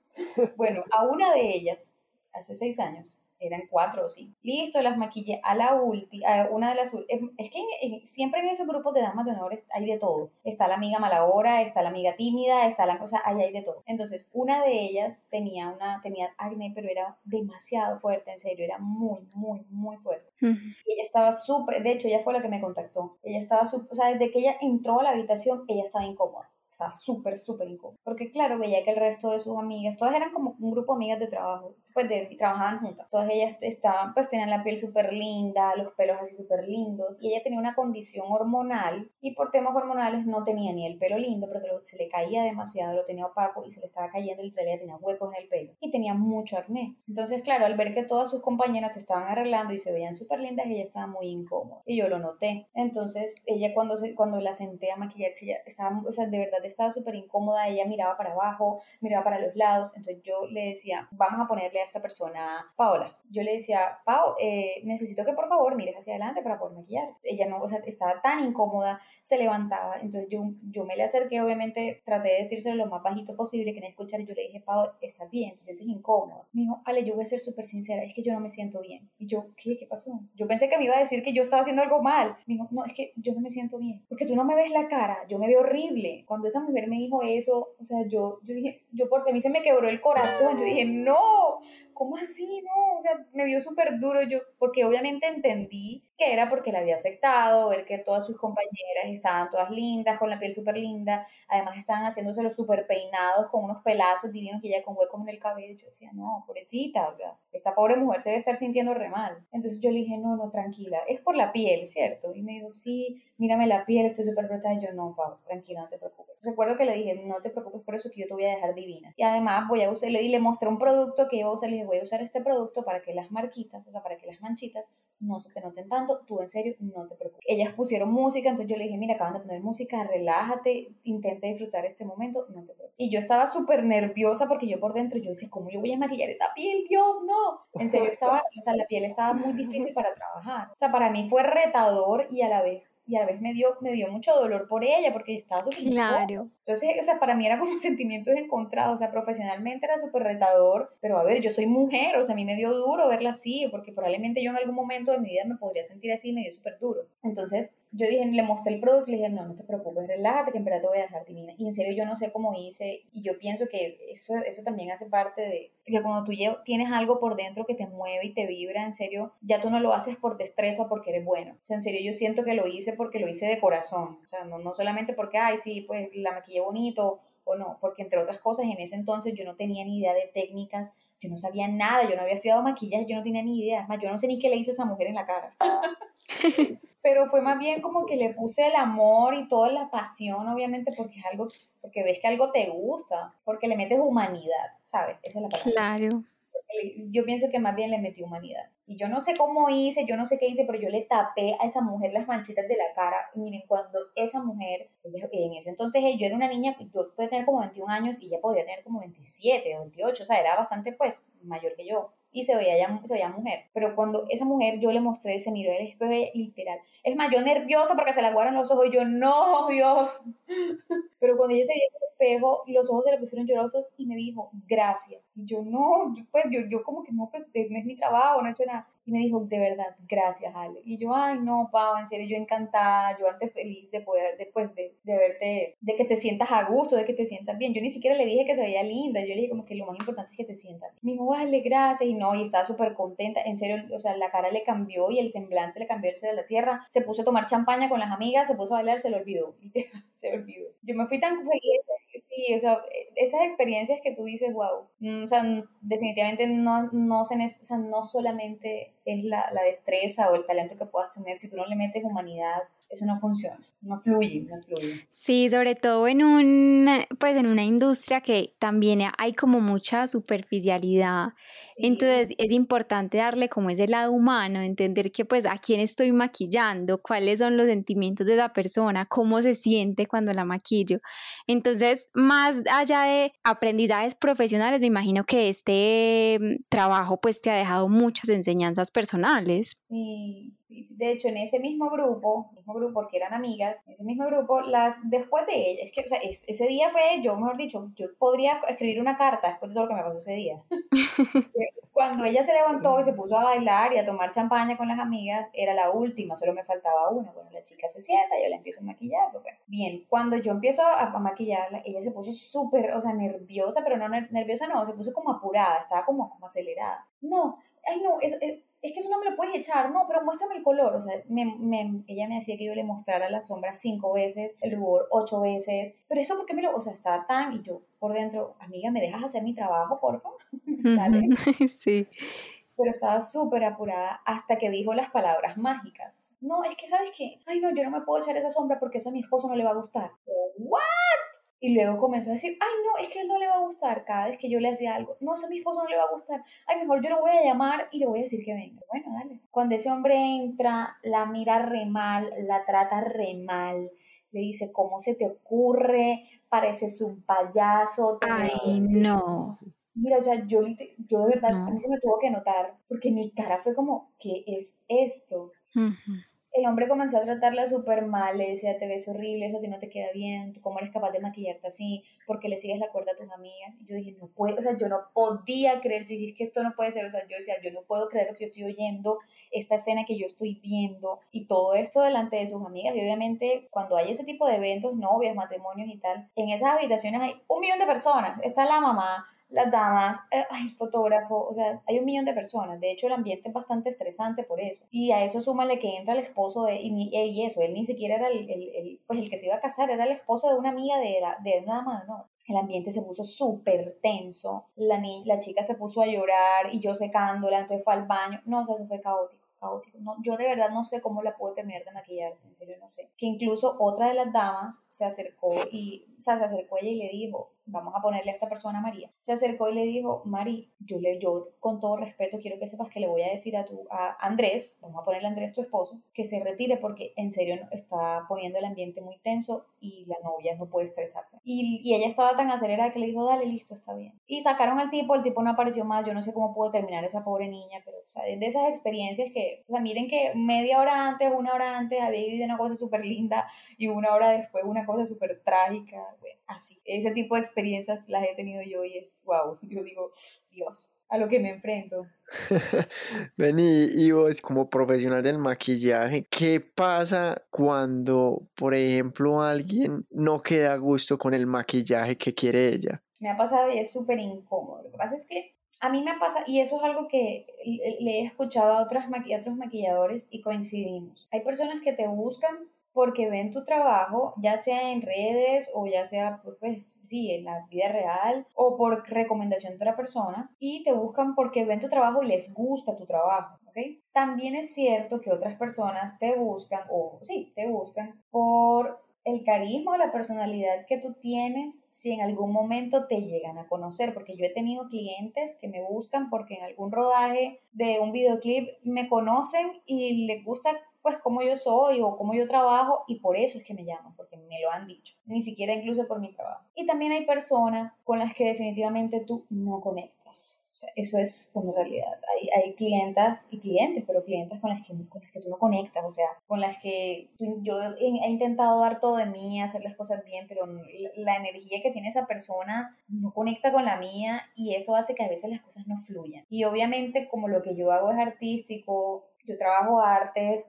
Speaker 3: Bueno, a una de ellas, hace seis años, eran cuatro o sí. Listo, las maquillé a la última, una de las es que siempre en esos grupos de damas de honor hay de todo. Está la amiga mala hora, está la amiga tímida, está la cosa, ahí hay de todo. Entonces, una de ellas tenía una tenía acné, pero era demasiado fuerte, en serio, era muy muy muy fuerte. Y ella estaba súper, de hecho, ella fue la que me contactó. Ella estaba súper, o sea, desde que ella entró a la habitación, ella estaba incómoda estaba súper, súper incómodo. Porque claro, veía que el resto de sus amigas, todas eran como un grupo de amigas de trabajo, pues de, trabajaban juntas. Todas ellas estaban, pues tenían la piel súper linda, los pelos así súper lindos, y ella tenía una condición hormonal, y por temas hormonales no tenía ni el pelo lindo, porque se le caía demasiado, lo tenía opaco, y se le estaba cayendo, y ella tenía huecos en el pelo, y tenía mucho acné. Entonces, claro, al ver que todas sus compañeras se estaban arreglando y se veían súper lindas, ella estaba muy incómoda, y yo lo noté. Entonces, ella cuando, se, cuando la senté a maquillarse, ella estaba, o sea, de verdad estaba súper incómoda, ella miraba para abajo, miraba para los lados, entonces yo le decía, vamos a ponerle a esta persona Paola. Yo le decía, Pao, eh, necesito que por favor mires hacia adelante para poder maquillar. Ella no, o sea, estaba tan incómoda, se levantaba, entonces yo, yo me le acerqué, obviamente traté de decírselo lo más bajito posible, que no escuchar, y yo le dije, Pao, estás bien, te sientes incómoda. Me dijo, Ale, yo voy a ser súper sincera, es que yo no me siento bien. Y yo, ¿qué? ¿Qué pasó? Yo pensé que me iba a decir que yo estaba haciendo algo mal. Me dijo, no, es que yo no me siento bien, porque tú no me ves la cara, yo me veo horrible. Cuando esa mujer me dijo eso, o sea, yo, yo dije, yo porque a mí se me quebró el corazón, yo dije, no, ¿cómo así? No, o sea, me dio súper duro yo, porque obviamente entendí que era porque le había afectado, ver que todas sus compañeras estaban todas lindas, con la piel súper linda, además estaban haciéndose los súper peinados con unos pelazos divinos que ella con huecos en el cabello. Yo decía, no, pobrecita, o sea, esta pobre mujer se debe estar sintiendo re mal. Entonces yo le dije, no, no, tranquila, es por la piel, ¿cierto? Y me dijo, sí, mírame la piel, estoy súper brotada. Y yo, no, Pau, tranquila, no te preocupes. Recuerdo que le dije, no te preocupes por eso, que yo te voy a dejar divina. Y además voy a usar, le, le mostré un producto que iba a usar, le dije, voy a usar este producto para que las marquitas, o sea, para que las manchitas no se te noten tanto, tú en serio no te preocupes. Ellas pusieron música, entonces yo le dije, mira, acaban de poner música, relájate, intenta disfrutar este momento, no te preocupes. Y yo estaba súper nerviosa porque yo por dentro, yo decía, ¿cómo yo voy a maquillar esa piel? Dios, no. En serio estaba, o sea, la piel estaba muy difícil para trabajar. O sea, para mí fue retador y a la vez y a la vez me dio, me dio mucho dolor por ella porque estaba súper
Speaker 1: Claro.
Speaker 3: Entonces, o sea, para mí era como sentimientos encontrados, o sea, profesionalmente era súper retador, pero a ver, yo soy mujer, o sea, a mí me dio duro verla así, porque probablemente yo en algún momento de mi vida me podría sentir así y me dio súper duro. Entonces, yo dije, le mostré el producto y le dije, no, no te preocupes, relájate, que en verdad te voy a dejar divina. Y en serio, yo no sé cómo hice, y yo pienso que eso, eso también hace parte de que cuando tú tienes algo por dentro que te mueve y te vibra, en serio, ya tú no lo haces por destreza porque eres bueno. O sea, en serio, yo siento que lo hice porque lo hice de corazón. O sea, no, no solamente porque, ay, sí, pues la maquillé bonito o no, porque entre otras cosas en ese entonces yo no tenía ni idea de técnicas, yo no sabía nada, yo no había estudiado maquillaje, yo no tenía ni idea, más yo no sé ni qué le hice a esa mujer en la cara. Pero fue más bien como que le puse el amor y toda la pasión, obviamente, porque es algo, porque ves que algo te gusta, porque le metes humanidad, ¿sabes? Esa es la palabra.
Speaker 1: Claro.
Speaker 3: Yo pienso que más bien le metí humanidad. Y yo no sé cómo hice, yo no sé qué hice, pero yo le tapé a esa mujer las manchitas de la cara. Y miren, cuando esa mujer, en ese entonces yo era una niña, yo podía tener como 21 años y ella podría tener como 27 o 28, o sea, era bastante pues mayor que yo y se veía, ya, se veía mujer. Pero cuando esa mujer yo le mostré, se miró el espejo literal. Es más, yo nerviosa porque se le aguaron los ojos y yo, no, Dios. Pero cuando ella se vio el espejo, los ojos se le pusieron llorosos y me dijo, gracias. Y yo, no, yo, pues yo, yo como que no, pues no es mi trabajo, no he hecho nada. Y me dijo, de verdad, gracias, Ale. Y yo, ay, no, Pau, en serio, yo encantada, yo antes feliz de poder, después de, de verte, de que te sientas a gusto, de que te sientas bien. Yo ni siquiera le dije que se veía linda, yo le dije como que lo más importante es que te sientas. Me dijo, Ale, gracias. Y no, y estaba súper contenta, en serio, o sea, la cara le cambió y el semblante le cambió el de la tierra. Se puso a tomar champaña con las amigas, se puso a bailar, se lo olvidó, se olvidó. Yo me fui tan feliz Sí, o sea, esas experiencias que tú dices, wow, mm, o sea, definitivamente no, no, se, o sea, no solamente es la, la destreza o el talento que puedas tener, si tú no le metes humanidad, eso no funciona, no fluye, no fluye.
Speaker 1: Sí, sobre todo en un, pues en una industria que también hay como mucha superficialidad. Entonces es importante darle como ese lado humano, entender que pues a quién estoy maquillando, cuáles son los sentimientos de esa persona, cómo se siente cuando la maquillo. Entonces, más allá de aprendizajes profesionales, me imagino que este mm, trabajo pues te ha dejado muchas enseñanzas personales.
Speaker 3: Sí, De hecho, en ese mismo grupo, mismo grupo porque eran amigas, en ese mismo grupo, las, después de ella, es que, o sea, ese día fue, yo, mejor dicho, yo podría escribir una carta después de todo lo que me pasó ese día. Cuando ella se levantó y se puso a bailar y a tomar champaña con las amigas, era la última, solo me faltaba una. Bueno, la chica se sienta, yo la empiezo a maquillar. Pues, bien, cuando yo empiezo a, a maquillarla, ella se puso súper, o sea, nerviosa, pero no nerviosa, no, se puso como apurada, estaba como, como acelerada. No, ay no, es, es, es, que eso no me lo puedes echar, no, pero muéstrame el color, o sea, me, me, ella me decía que yo le mostrara la sombra cinco veces, el rubor ocho veces, pero eso porque me lo, o sea, estaba tan, y yo por dentro, amiga, ¿me dejas hacer mi trabajo, por favor? Dale.
Speaker 1: sí.
Speaker 3: Pero estaba súper apurada hasta que dijo las palabras mágicas. No, es que, ¿sabes qué? Ay, no, yo no me puedo echar esa sombra porque eso a mi esposo no le va a gustar. ¿What? Y luego comenzó a decir, ay, no, es que él no le va a gustar cada vez que yo le hacía algo. No, eso a mi esposo no le va a gustar. Ay, mejor yo lo voy a llamar y le voy a decir que venga. Bueno, dale. Cuando ese hombre entra, la mira re mal, la trata re mal, le dice, ¿cómo se te ocurre? Pareces un payaso.
Speaker 1: Ay, no.
Speaker 3: Mira, o sea, yo, yo de verdad, a mí se me tuvo que notar, porque mi cara fue como, ¿qué es esto? El hombre comenzó a tratarla súper mal, le decía, te ves horrible, eso a ti no te queda bien, tú cómo eres capaz de maquillarte así, porque le sigues la cuerda a tus amigas. Yo dije, no puedo, o sea, yo no podía creer, yo dije, es que esto no puede ser, o sea, yo decía, yo no puedo creer lo que yo estoy oyendo, esta escena que yo estoy viendo, y todo esto delante de sus amigas, y obviamente cuando hay ese tipo de eventos, novias, matrimonios y tal, en esas habitaciones hay un millón de personas, está la mamá, las damas, eh, el fotógrafo, o sea, hay un millón de personas. De hecho, el ambiente es bastante estresante por eso. Y a eso súmale que entra el esposo de, y, eso, él ni siquiera era el, el, pues el que se iba a casar, era el esposo de una amiga de, la, de una dama no. El ambiente se puso súper tenso, la, la chica se puso a llorar y yo secándola, entonces fue al baño. No, o sea, eso fue caótico caótico. No, yo de verdad no sé cómo la puedo terminar de maquillar, en serio no sé. Que incluso otra de las damas se acercó y, o sea, se acercó ella y le dijo, vamos a ponerle a esta persona María. Se acercó y le dijo, Mari, yo, le, yo con todo respeto quiero que sepas que le voy a decir a, tu, a Andrés, vamos a ponerle a Andrés tu esposo, que se retire porque en serio está poniendo el ambiente muy tenso y la novia no puede estresarse. Y, y ella estaba tan acelerada que le dijo, dale, listo, está bien. Y sacaron al tipo, el tipo no apareció más, yo no sé cómo pudo terminar esa pobre niña, pero o sea, es de esas experiencias que, o sea, miren que media hora antes, una hora antes había vivido una cosa súper linda y una hora después una cosa súper trágica, bueno, así. Ese tipo de experiencias las he tenido yo y es wow. Yo digo, Dios, a lo que me enfrento.
Speaker 2: Vení, y vos como profesional del maquillaje, ¿qué pasa cuando, por ejemplo, alguien no queda a gusto con el maquillaje que quiere ella?
Speaker 3: Me ha pasado y es súper incómodo. Lo que pasa es que a mí me pasa, y eso es algo que le he escuchado a, otras a otros maquilladores y coincidimos. Hay personas que te buscan porque ven tu trabajo, ya sea en redes o ya sea, pues, pues, sí, en la vida real o por recomendación de otra persona y te buscan porque ven tu trabajo y les gusta tu trabajo, ¿ok? También es cierto que otras personas te buscan, o sí, te buscan por el carisma o la personalidad que tú tienes si en algún momento te llegan a conocer, porque yo he tenido clientes que me buscan porque en algún rodaje de un videoclip me conocen y les gusta pues cómo yo soy o cómo yo trabajo y por eso es que me llaman, porque me lo han dicho, ni siquiera incluso por mi trabajo. Y también hay personas con las que definitivamente tú no conectas. O sea, eso es una realidad. Hay, hay clientas y clientes, pero clientes con las, que, con las que tú no conectas, o sea, con las que yo he, he, intentado dar todo de mí, hacer las cosas bien, pero la, la energía que tiene esa persona no conecta con la mía y eso hace que a veces las cosas no fluyan. Y obviamente como lo que yo hago es artístico, yo trabajo artes,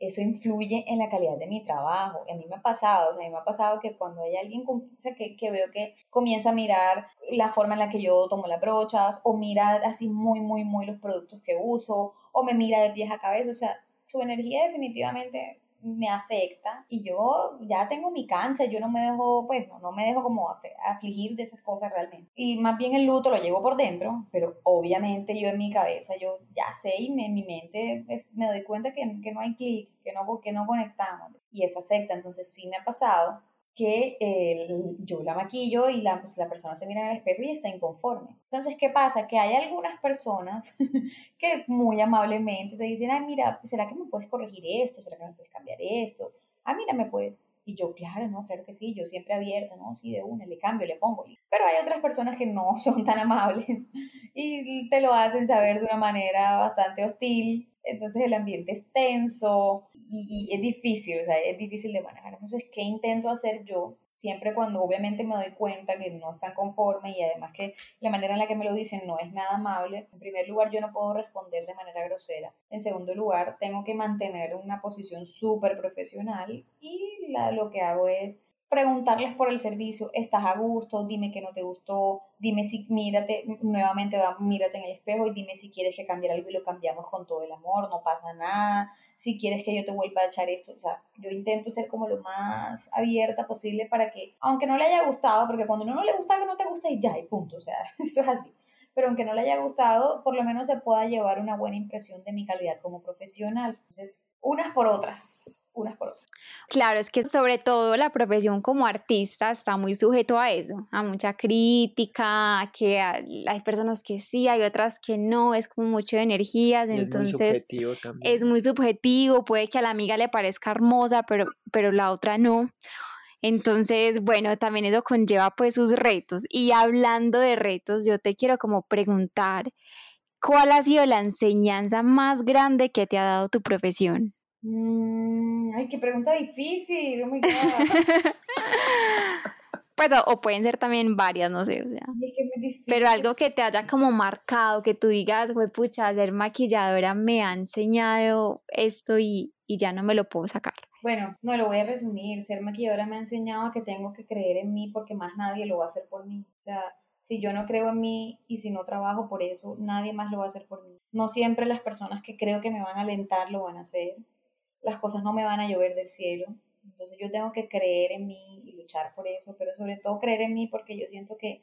Speaker 3: eso influye en la calidad de mi trabajo. Y a mí me ha pasado, o sea, a mí me ha pasado que cuando hay alguien con, que, que, veo que comienza a mirar la forma en la que yo tomo las brochas, o mira así muy, muy, muy los productos que uso, o me mira de pies a cabeza, o sea, su energía definitivamente me afecta y yo ya tengo mi cancha, yo no me dejo, pues no, no me dejo como afligir de esas cosas realmente. Y más bien el luto lo llevo por dentro, pero obviamente yo en mi cabeza, yo ya sé y en mi mente me doy cuenta que, que no hay clic, que no, que no conectamos y eso afecta. Entonces sí me ha pasado que yo la maquillo y la, la, persona se mira en el espejo y está inconforme. Entonces, ¿qué pasa? Que hay algunas personas que muy amablemente te dicen, ay, mira, ¿será que me puedes corregir esto? ¿Será que me puedes cambiar esto? Ah, mira, me puedes. Y yo, claro, no, claro que sí, yo siempre abierta, ¿no? Sí, de una, le cambio, le pongo. Pero hay otras personas que no son tan amables y te lo hacen saber de una manera bastante hostil entonces el ambiente es tenso y, es difícil, o sea, es difícil de manejar. Entonces, ¿qué intento hacer yo? Siempre cuando obviamente me doy cuenta que no están conformes y además que la manera en la que me lo dicen no es nada amable, en primer lugar yo no puedo responder de manera grosera. En segundo lugar, tengo que mantener una posición súper profesional y la, lo que hago es preguntarles por el servicio, estás a gusto, dime que no te gustó, dime si, mírate, nuevamente va, mírate en el espejo y dime si quieres que cambie algo y lo cambiamos con todo el amor, no pasa nada, si quieres que yo te vuelva a echar esto, o sea, yo intento ser como lo más abierta posible para que, aunque no le haya gustado, porque cuando uno no le gusta que no te gusta y ya, y punto, o sea, eso es así, pero aunque no le haya gustado, por lo menos se pueda llevar una buena impresión de mi calidad como profesional. Entonces, unas por otras, unas por otras.
Speaker 1: Claro, es que sobre todo la profesión como artista está muy sujeto a eso, a mucha crítica, que hay personas que sí, hay otras que no, es como mucho de energías, entonces
Speaker 2: es muy subjetivo también.
Speaker 1: Es muy subjetivo, puede que a la amiga le parezca hermosa, pero, pero la otra no. Entonces, bueno, también eso conlleva pues sus retos. Y hablando de retos, yo te quiero como preguntar, ¿cuál ha sido la enseñanza más grande que te ha dado tu profesión?
Speaker 3: Mm, ay, qué pregunta difícil. Oh my God.
Speaker 1: pues, o, o, pueden ser también varias, no sé, o sea.
Speaker 3: Es que es muy difícil.
Speaker 1: Pero algo que te haya como marcado, que tú digas, güey, pucha, ser maquilladora me ha enseñado esto y, y ya no me lo puedo sacar.
Speaker 3: Bueno, no lo voy a resumir. Ser maquilladora me ha enseñado que tengo que creer en mí porque más nadie lo va a hacer por mí. O sea, si yo no creo en mí y si no trabajo por eso, nadie más lo va a hacer por mí. No siempre las personas que creo que me van a alentar lo van a hacer. Las cosas no me van a llover del cielo. Entonces yo tengo que creer en mí y luchar por eso, pero sobre todo creer en mí porque yo siento que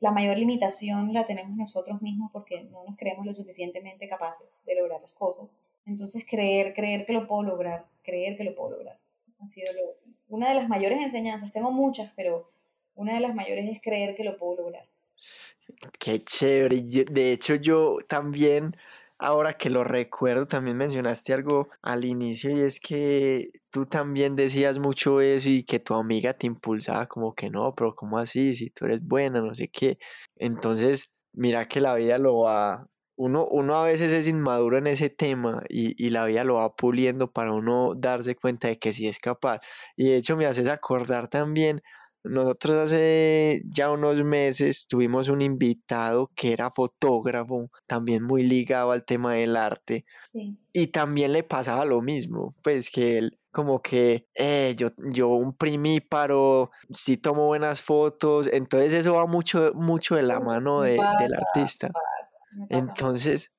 Speaker 3: la mayor limitación la tenemos nosotros mismos porque no nos creemos lo suficientemente capaces de lograr las cosas. Entonces creer, creer que lo puedo lograr, creer que lo puedo lograr. Ha sido una de las mayores enseñanzas. Tengo muchas, pero una de las mayores es creer que lo puedo lograr.
Speaker 2: Qué chévere. De hecho, yo también, ahora que lo recuerdo, también mencionaste algo al inicio y es que tú también decías mucho eso y que tu amiga te impulsaba como que no, pero ¿cómo así? Si tú eres buena, no sé qué. Entonces, mira que la vida lo va, uno, uno a veces es inmaduro en ese tema y, y, la vida lo va puliendo para uno darse cuenta de que sí es capaz. Y de hecho me haces acordar también nosotros hace ya unos meses tuvimos un invitado que era fotógrafo, también muy ligado al tema del arte.
Speaker 3: Sí.
Speaker 2: Y también le pasaba lo mismo, pues que él como que eh, yo, yo un primíparo, sí tomo buenas fotos, entonces eso va mucho, mucho de la mano de,
Speaker 3: pasa,
Speaker 2: del artista.
Speaker 3: Pasa,
Speaker 2: entonces,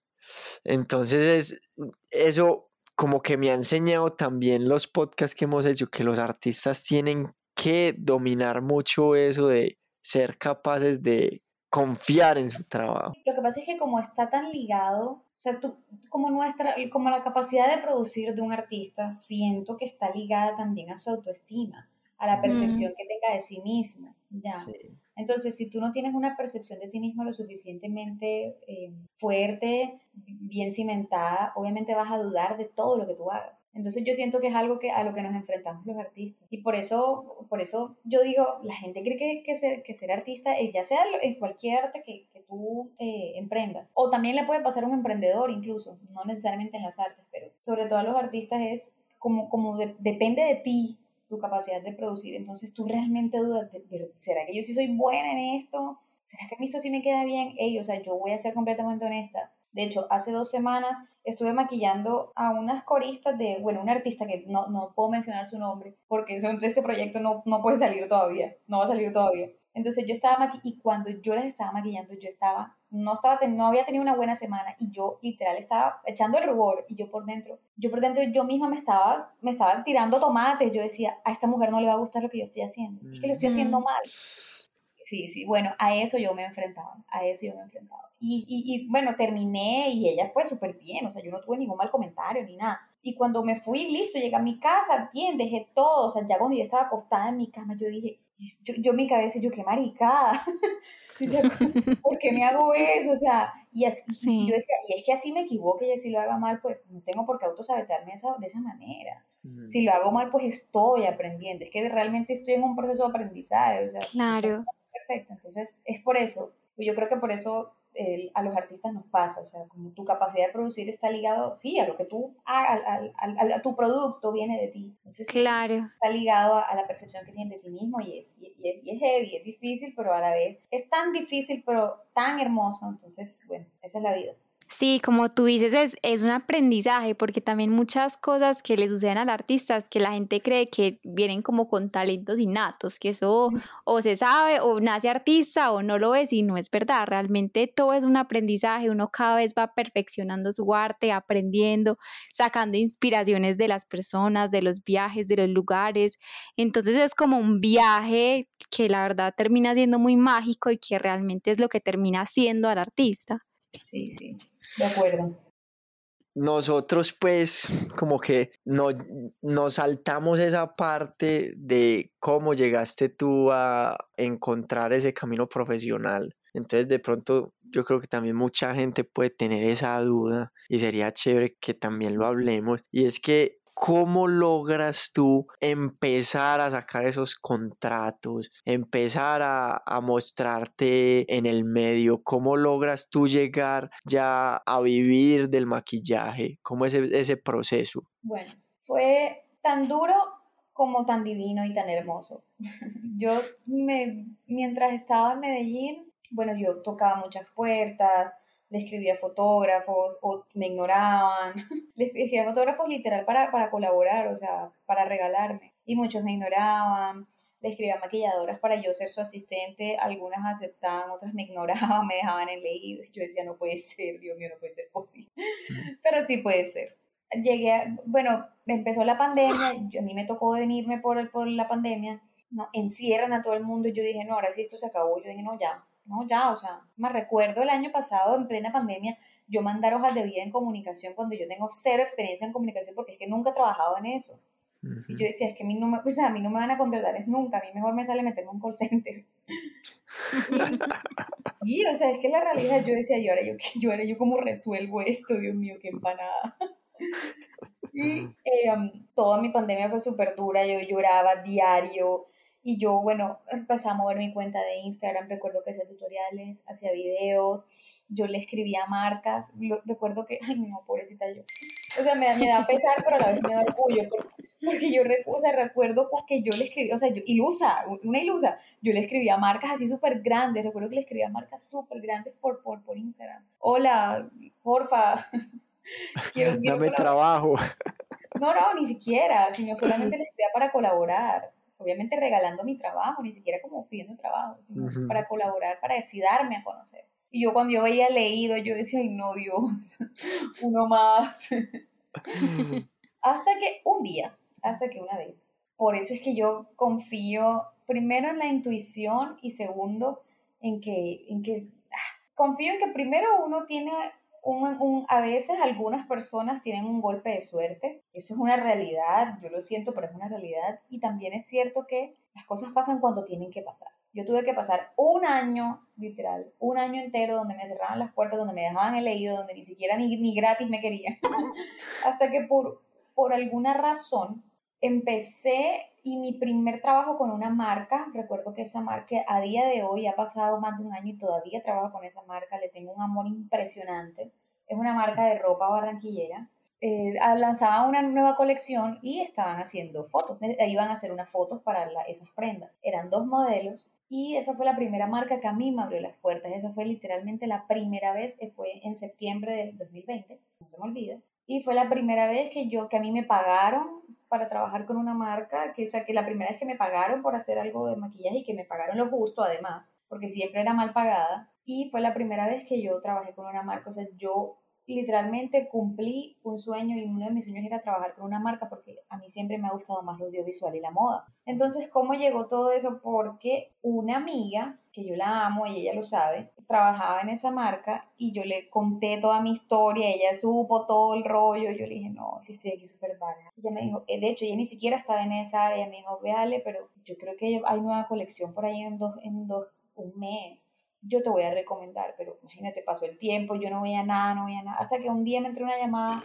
Speaker 2: entonces es, eso como que me ha enseñado también los podcasts que hemos hecho, que los artistas tienen que dominar mucho eso de ser capaces de confiar en su trabajo.
Speaker 3: Lo que pasa es que como está tan ligado, o sea, tú, como nuestra, como la capacidad de producir de un artista, siento que está ligada también a su autoestima, a la percepción mm. que tenga de sí mismo, ya. Sí. Entonces, si tú no tienes una percepción de ti mismo lo suficientemente eh, fuerte, bien cimentada, obviamente vas a dudar de todo lo que tú hagas. Entonces, yo siento que es algo que, a lo que nos enfrentamos los artistas. Y por eso, por eso yo digo, la gente cree que, que, ser, que ser artista, ya sea en cualquier arte que, que tú eh, emprendas, o también le puede pasar a un emprendedor incluso, no necesariamente en las artes, pero sobre todo a los artistas es como, como de, depende de ti tu capacidad de producir. Entonces tú realmente dudas, de, ¿será que yo sí soy buena en esto? ¿Será que esto sí me queda bien? Ey, o sea, yo voy a ser completamente honesta. De hecho, hace dos semanas estuve maquillando a unas coristas de, bueno, un artista que no, no puedo mencionar su nombre, porque eso, este proyecto no, no puede salir todavía, no va a salir todavía. Entonces yo estaba maquillando y cuando yo las estaba maquillando, yo estaba, no, estaba, no había tenido una buena semana y yo literal estaba echando el rubor y yo por dentro, yo por dentro yo misma me estaba, me estaba tirando tomates. Yo decía, a esta mujer no le va a gustar lo que yo estoy haciendo. Es que lo estoy haciendo mal. Sí, sí, bueno, a eso yo me he enfrentado, a eso yo me he enfrentado. Y, y, y bueno, terminé y ella fue súper bien, o sea, yo no tuve ningún mal comentario ni nada. Y cuando me fui, listo, llegué a mi casa, bien, dejé todo, o sea, ya cuando yo estaba acostada en mi cama, yo dije, yo, yo mi cabeza, yo qué maricada. ¿Por qué me hago eso? O sea, y, así, sí. yo decía, y es que así me equivoque y así lo haga mal, pues no tengo por qué autosabotearme esa, de esa manera. Mm. Si lo hago mal, pues estoy aprendiendo. Es que realmente estoy en un proceso de aprendizaje. O sea,
Speaker 1: claro.
Speaker 3: Perfecto. Entonces, es por eso. Yo creo que por eso a los artistas nos pasa, o sea, como tu capacidad de producir está ligado, sí, a lo que tú, a, tu producto viene de ti. Entonces,
Speaker 1: claro.
Speaker 3: está ligado a, la percepción que tienes de ti mismo y es, y, es, y es heavy, es difícil, pero a la vez es tan difícil, pero tan hermoso. Entonces, bueno, esa es la vida.
Speaker 1: Sí, como tú dices, es, es, un aprendizaje, porque también muchas cosas que le suceden al artista es que la gente cree que vienen como con talentos innatos, que eso o se sabe o nace artista o no lo es y no es verdad. Realmente todo es un aprendizaje, uno cada vez va perfeccionando su arte, aprendiendo, sacando inspiraciones de las personas, de los viajes, de los lugares. Entonces es como un viaje que la verdad termina siendo muy mágico y que realmente es lo que termina siendo al artista.
Speaker 3: Sí, sí, de acuerdo.
Speaker 2: Nosotros pues como que no, nos saltamos esa parte de cómo llegaste tú a encontrar ese camino profesional. Entonces de pronto yo creo que también mucha gente puede tener esa duda y sería chévere que también lo hablemos. Y es que ¿Cómo logras tú empezar a sacar esos contratos, empezar a, mostrarte en el medio? ¿Cómo logras tú llegar ya a vivir del maquillaje? ¿Cómo es e, ese proceso?
Speaker 3: Bueno, fue tan duro como tan divino y tan hermoso. yo me, mientras estaba en Medellín, bueno, yo tocaba muchas puertas, le escribía fotógrafos o me ignoraban. le escribía fotógrafos literal para, para colaborar, o sea, para regalarme. Y muchos me ignoraban. Le escribía maquilladoras para yo ser su asistente. Algunas aceptaban, otras me ignoraban, me dejaban en leído. Yo decía, no puede ser, Dios mío, no puede ser posible. Pero sí puede ser. Llegué a, bueno, empezó la pandemia, a mí me tocó venirme por, por la pandemia. No, encierran a todo el mundo. Yo dije, no, ahora sí esto se acabó. Yo dije, no, ya, no, ya, o sea, me recuerdo el año pasado, en plena pandemia, yo mandar hojas de vida en comunicación cuando yo tengo cero experiencia en comunicación porque es que nunca he trabajado en eso. Y yo decía, es que a mí, no me, a mí no me van a contratar, es nunca, a mí mejor me sale meterme en un call center. sí, o sea, es que la realidad, yo decía, yo ahora yo, yo, ahora yo cómo resuelvo esto, Dios mío, qué empanada. y eh, toda mi pandemia fue súper dura, yo lloraba diario, y yo, bueno, empecé a mover mi cuenta de Instagram, recuerdo que hacía tutoriales, hacía videos, yo le escribía marcas, recuerdo que, ay no, pobrecita yo, o sea, me, me da pesar, pero a la vez me da orgullo, porque, yo, o sea, recuerdo que yo le escribía, o sea, yo, ilusa, una ilusa, yo le escribía marcas así súper grandes, recuerdo que le escribía marcas súper grandes por, por, por Instagram. Hola, porfa,
Speaker 2: quiero, Dame trabajo.
Speaker 3: No, no, ni siquiera, sino solamente le escribía para colaborar obviamente regalando mi trabajo, ni siquiera como pidiendo trabajo, sino para colaborar, para decidarme a conocer. Y yo cuando yo veía leído, yo decía, ay no, Dios, uno más. hasta que un día, hasta que una vez. Por eso es que yo confío primero en la intuición y segundo en que, en que ah, confío en que primero uno tiene un, a veces algunas personas tienen un golpe de suerte, eso es una realidad, yo lo siento, pero es una realidad, y también es cierto que las cosas pasan cuando tienen que pasar. Yo tuve que pasar un año, literal, un año entero donde me cerraban las puertas, donde me dejaban el leído, donde ni siquiera ni, ni gratis me querían, hasta que por, por alguna razón empecé y mi primer trabajo con una marca, recuerdo que esa marca a día de hoy ha pasado más de un año y todavía trabajo con esa marca, le tengo un amor impresionante. Es una marca de ropa barranquillera. Eh, lanzaban una nueva colección y estaban haciendo fotos. Iban a hacer unas fotos para esas prendas. Eran dos modelos y esa fue la primera marca que a mí me abrió las puertas. Esa fue literalmente la primera vez, que fue en septiembre del 2020, no se me olvida. Y fue la primera vez que yo, que a mí me pagaron para trabajar con una marca, que, o sea, que la primera vez que me pagaron por hacer algo de maquillaje y que me pagaron lo justo además, porque siempre era mal pagada. Y fue la primera vez que yo trabajé con una marca, o sea, yo literalmente cumplí un sueño y uno de mis sueños era trabajar con una marca porque a mí siempre me ha gustado más lo audiovisual y la moda. Entonces, ¿cómo llegó todo eso? Porque una amiga, que yo la amo y ella lo sabe, trabajaba en esa marca y yo le conté toda mi historia, ella supo todo el rollo, yo le dije, no, si estoy aquí súper barata. Ella me dijo, eh, de hecho, ella ni siquiera estaba en esa área, me dijo, véale, pero yo creo que hay nueva colección por ahí en dos, en dos, un mes yo te voy a recomendar, pero imagínate, pasó el tiempo, yo no veía nada, no veía nada, hasta que un día me entró una llamada,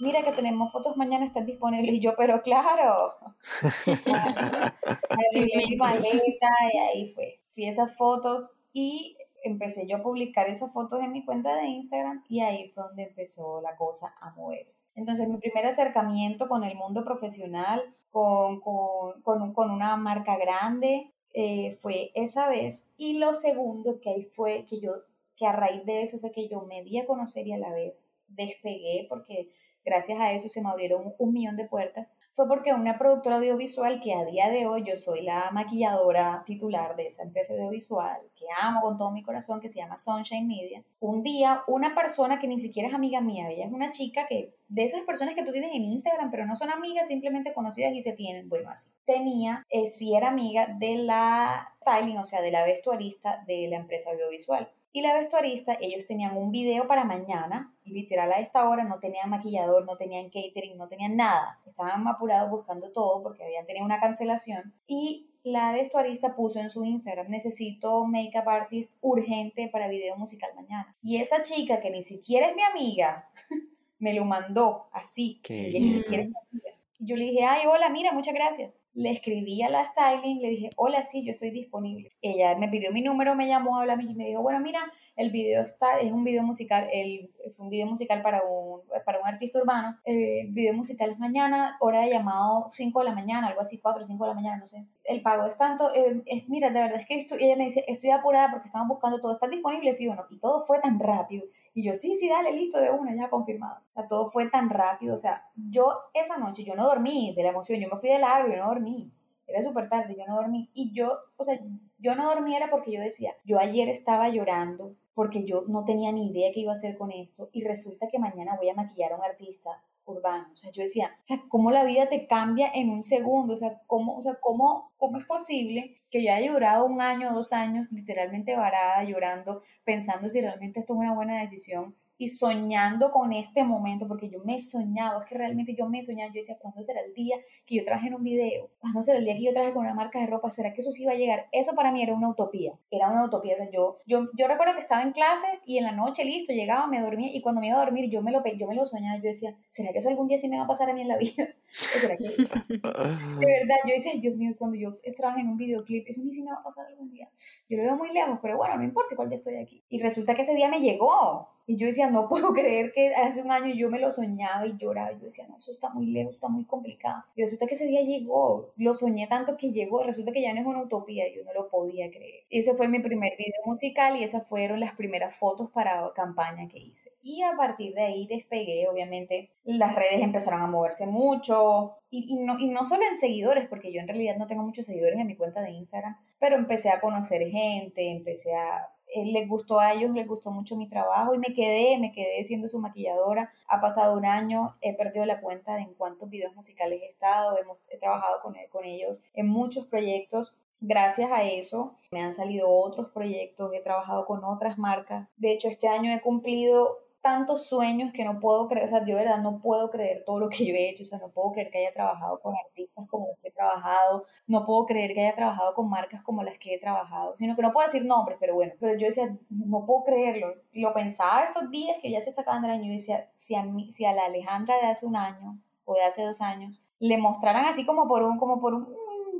Speaker 3: mira que tenemos fotos mañana, están disponibles, y yo, pero claro, sí, mi maleta, y ahí fue, fui esas fotos, y empecé yo a publicar esas fotos en mi cuenta de Instagram y ahí fue donde empezó la cosa a moverse. Entonces mi primer acercamiento con el mundo profesional, con, con, con, con una marca grande, eh, fue esa vez. Y lo segundo que ahí fue que yo, que a raíz de eso fue que yo me di a conocer y a la vez despegué porque gracias a eso se me abrieron un millón de puertas, fue porque una productora audiovisual que a día de hoy yo soy la maquilladora titular de esa empresa audiovisual, que amo con todo mi corazón, que se llama Sunshine Media, un día una persona que ni siquiera es amiga mía, ella es una chica que de esas personas que tú tienes en Instagram, pero no son amigas, simplemente conocidas y se tienen, bueno, así. Tenía, eh, si era amiga de la styling, o sea, de la vestuarista de la empresa audiovisual. Y la vestuarista, ellos tenían un video para mañana, y literal a esta hora no tenían maquillador, no tenían catering, no tenían nada. Estaban apurados buscando todo porque habían tenido una cancelación. Y la vestuarista puso en su Instagram, necesito makeup artist urgente para video musical mañana. Y esa chica, que ni siquiera es mi amiga, me lo mandó así. Que ni siquiera es mi amiga. Yo le dije, ay, hola, mira, muchas gracias. Le escribí a la styling, le dije, hola, sí, yo estoy disponible. Ella me pidió mi número, me llamó, habla y me dijo, bueno, mira, el video está, es un video musical, el, fue un video musical para un, para un artista urbano. El video musical es mañana, hora de llamado 5 de la mañana, algo así, 4 o 5 de la mañana, no sé. El pago es tanto, eh, es, mira, de verdad es que estoy, ella me dice, estoy apurada porque estamos buscando todo, ¿está disponible? Sí o no. Y todo fue tan rápido. Y yo, sí, sí, dale, listo, de una, ya confirmado. O sea, todo fue tan rápido. O sea, yo esa noche, yo no dormí de la emoción, yo me fui de largo, yo no dormí. Era súper tarde, yo no dormí. Y yo, o sea, yo no dormí era porque yo decía, yo ayer estaba llorando porque yo no tenía ni idea qué iba a hacer con esto y resulta que mañana voy a maquillar a un artista urbano. O sea, yo decía, o sea, cómo la vida te cambia en un segundo, o sea, cómo, o sea, cómo, cómo es posible que yo haya llorado un año, dos años, literalmente varada, llorando, pensando si realmente esto es una buena decisión y soñando con este momento, porque yo me soñaba, es que realmente yo me soñaba, yo decía, ¿cuándo será el día que yo traje en un video? ¿Cuándo será el día que yo traje con una marca de ropa? ¿Será que eso sí iba a llegar? Eso para mí era una utopía, era una utopía. Yo, yo, yo recuerdo que estaba en clase y en la noche, listo, llegaba, me dormía y cuando me iba a dormir yo me lo, yo me lo soñaba, yo decía, ¿será que eso algún día sí me va a pasar a mí en la vida? ¿Será que... de verdad, yo decía, Dios mío, cuando yo trabajé en un videoclip, eso a mí sí me va a pasar algún día. Yo lo veo muy lejos, pero bueno, no importa, igual ya estoy aquí. Y resulta que ese día me llegó. Y yo decía, no puedo creer que hace un año yo me lo soñaba y lloraba. Yo decía, no, eso está muy lejos, está muy complicado. Y resulta que ese día llegó. Lo soñé tanto que llegó. Resulta que ya no es una utopía. Yo no lo podía creer. Ese fue mi primer video musical y esas fueron las primeras fotos para campaña que hice. Y a partir de ahí despegué, obviamente. Las redes empezaron a moverse mucho. Y, y, no, y no solo en seguidores, porque yo en realidad no tengo muchos seguidores en mi cuenta de Instagram, pero empecé a conocer gente, empecé a les gustó a ellos, les gustó mucho mi trabajo y me quedé, me quedé siendo su maquilladora. Ha pasado un año, he perdido la cuenta de en cuántos videos musicales he estado, hemos, he trabajado con, con ellos en muchos proyectos. Gracias a eso me han salido otros proyectos, he trabajado con otras marcas. De hecho, este año he cumplido tantos sueños que no puedo creer, o sea, yo de verdad no puedo creer todo lo que yo he hecho, o sea, no puedo creer que haya trabajado con artistas como los que he trabajado, no puedo creer que haya trabajado con marcas como las que he trabajado, sino que no puedo decir nombres, pero bueno, pero yo decía, no puedo creerlo, lo pensaba estos días que ya se está acabando el año, y decía, si a, mí, si a la Alejandra de hace un año o de hace dos años le mostraran así como por un, como por un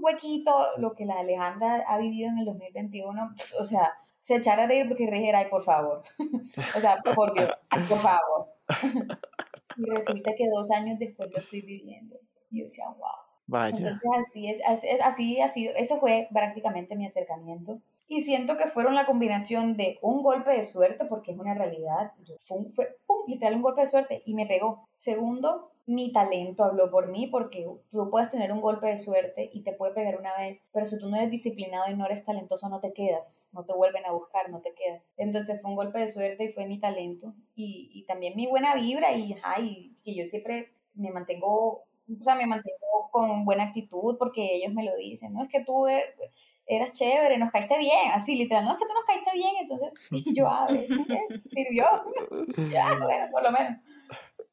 Speaker 3: huequito lo que la Alejandra ha vivido en el 2021, o sea, se echara a reír porque dijera, ay, por favor. o sea, por Dios, por favor. y resulta que dos años después lo estoy viviendo. Y yo decía, wow.
Speaker 2: Vaya.
Speaker 3: Entonces así es, así ha sido, ese fue prácticamente mi acercamiento. Y siento que fueron la combinación de un golpe de suerte, porque es una realidad, fue, fue pum, literal un golpe de suerte y me pegó. Segundo, mi talento habló por mí porque tú puedes tener un golpe de suerte y te puede pegar una vez, pero si tú no eres disciplinado y no eres talentoso no te quedas, no te vuelven a buscar, no te quedas. Entonces fue un golpe de suerte y fue mi talento y, y también mi buena vibra y, ay, que yo siempre me mantengo, o sea, me mantengo con buena actitud porque ellos me lo dicen, no es que tú er, eras chévere, nos caíste bien, así literal, no es que tú nos caíste bien, entonces y yo, a ver, sirvió, ya, bueno, por lo menos.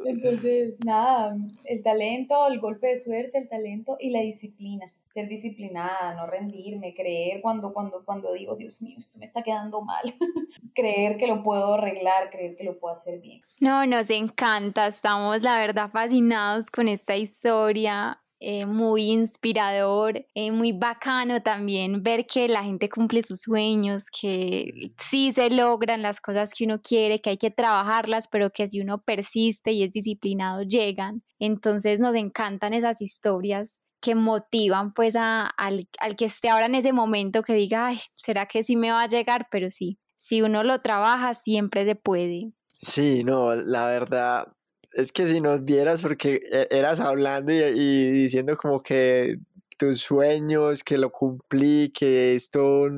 Speaker 3: Entonces, nada, el talento, el golpe de suerte, el talento y la disciplina. Ser disciplinada, no rendirme, creer cuando, cuando, cuando digo, Dios mío, esto me está quedando mal. creer que lo puedo arreglar, creer que lo puedo hacer bien.
Speaker 1: No, nos encanta, estamos la verdad fascinados con esta historia eh, muy inspirador, eh, muy bacano también ver que la gente cumple sus sueños, que sí se logran las cosas que uno quiere, que hay que trabajarlas, pero que si uno persiste y es disciplinado llegan. Entonces nos encantan esas historias que motivan pues al, al que esté ahora en ese momento que diga, ay, ¿será que sí me va a llegar? Pero sí, si uno lo trabaja, siempre se puede.
Speaker 2: Sí, no, la verdad es que si nos vieras, porque e, eras hablando y, diciendo como que tus sueños, que lo cumplí, que esto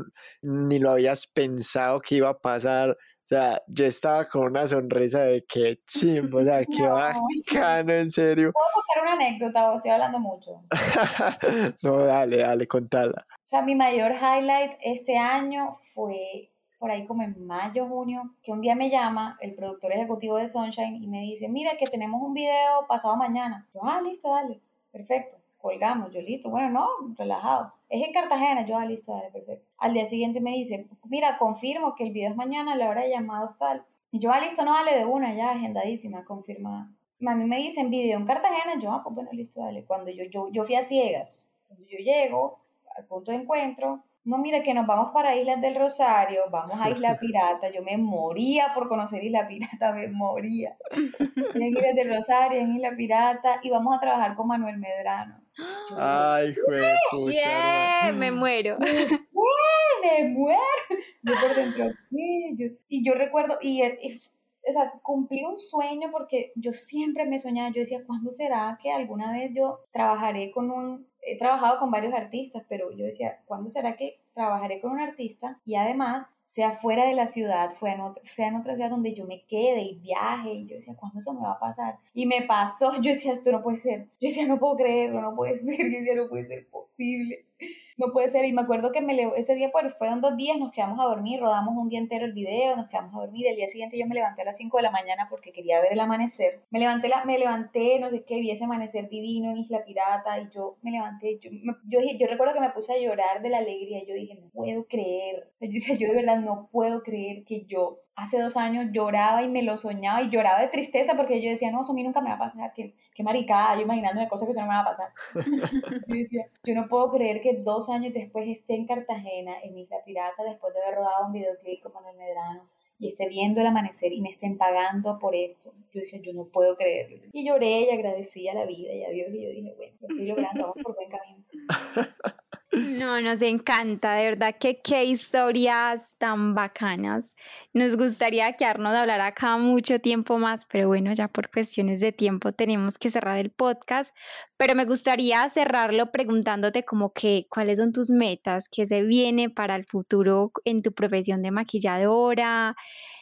Speaker 2: ni lo habías pensado que iba a pasar. O sea, yo estaba con una sonrisa de que chimbo, o sea, qué bacano, en serio.
Speaker 3: ¿Puedo contar una anécdota o estoy hablando mucho?
Speaker 2: no, dale, dale, contala.
Speaker 3: O sea, mi mayor highlight este año fue por ahí como en mayo, junio, que un día me llama el productor ejecutivo de Sunshine y me dice, mira que tenemos un video pasado mañana. Yo, ah, listo, dale, perfecto, colgamos, yo listo, bueno, no, relajado. Es en Cartagena, yo, ah, listo, dale, perfecto. Al día siguiente me dice, mira, confirmo que el video es mañana la hora de llamados tal. Y yo, ah, listo, no, dale de una, ya, agendadísima, confirmada. A mí me dicen video en Cartagena, yo, ah, pues bueno, listo, dale. Cuando yo, yo, yo fui a ciegas, cuando yo llego al punto de encuentro, no, mira que nos vamos para Islas del Rosario, vamos a Isla Pirata. Yo me moría por conocer Isla Pirata, me moría. En Islas del Rosario, en Isla Pirata, y vamos a trabajar con Manuel Medrano.
Speaker 2: Ay, juez.
Speaker 1: me muero.
Speaker 3: Me muero. Yo por dentro, y yo recuerdo, y, o sea, cumplí un sueño porque yo siempre me soñaba, yo decía, ¿cuándo será que alguna vez yo trabajaré con un he trabajado con varios artistas, pero yo decía, ¿cuándo será que trabajaré con un artista y además sea fuera de la ciudad, sea en otra ciudad donde yo me quede y viaje? Y yo decía, ¿cuándo eso me va a pasar? Y me pasó, yo decía, esto no puede ser. Yo decía, no puedo creerlo, no puede ser. Yo decía, no puede ser posible no puede ser. Y me acuerdo que me ese día pues, fueron dos días, nos quedamos a dormir, rodamos un día entero el video, nos quedamos a dormir. El día siguiente yo me levanté a las 5 de la mañana porque quería ver el amanecer. Me levanté, la, me levanté, no sé qué, vi ese amanecer divino en Isla Pirata y yo me levanté. Yo, yo, yo recuerdo que me puse a llorar de la alegría. Yo dije, no puedo creer. Yo decía, yo de verdad no puedo creer que yo hace dos años lloraba y me lo soñaba y lloraba de tristeza porque yo decía, no, eso a mí nunca me va a pasar, qué, qué maricada, yo imaginándome cosas que eso no me va a pasar. yo decía, yo no puedo creer que dos años después esté en Cartagena, en Isla Pirata, después de haber rodado un videoclip con Manuel Medrano y esté viendo el amanecer y me estén pagando por esto. Yo decía, yo no puedo creerlo. Y lloré y agradecí a la vida y a Dios y yo dije, bueno, estoy logrando, vamos por buen camino.
Speaker 1: No, nos encanta, de verdad que qué historias tan bacanas. Nos gustaría quedarnos a hablar acá mucho tiempo más, pero bueno, ya por cuestiones de tiempo tenemos que cerrar el podcast. Pero me gustaría cerrarlo preguntándote como que cuáles son tus metas, qué se viene para el futuro en tu profesión de maquilladora,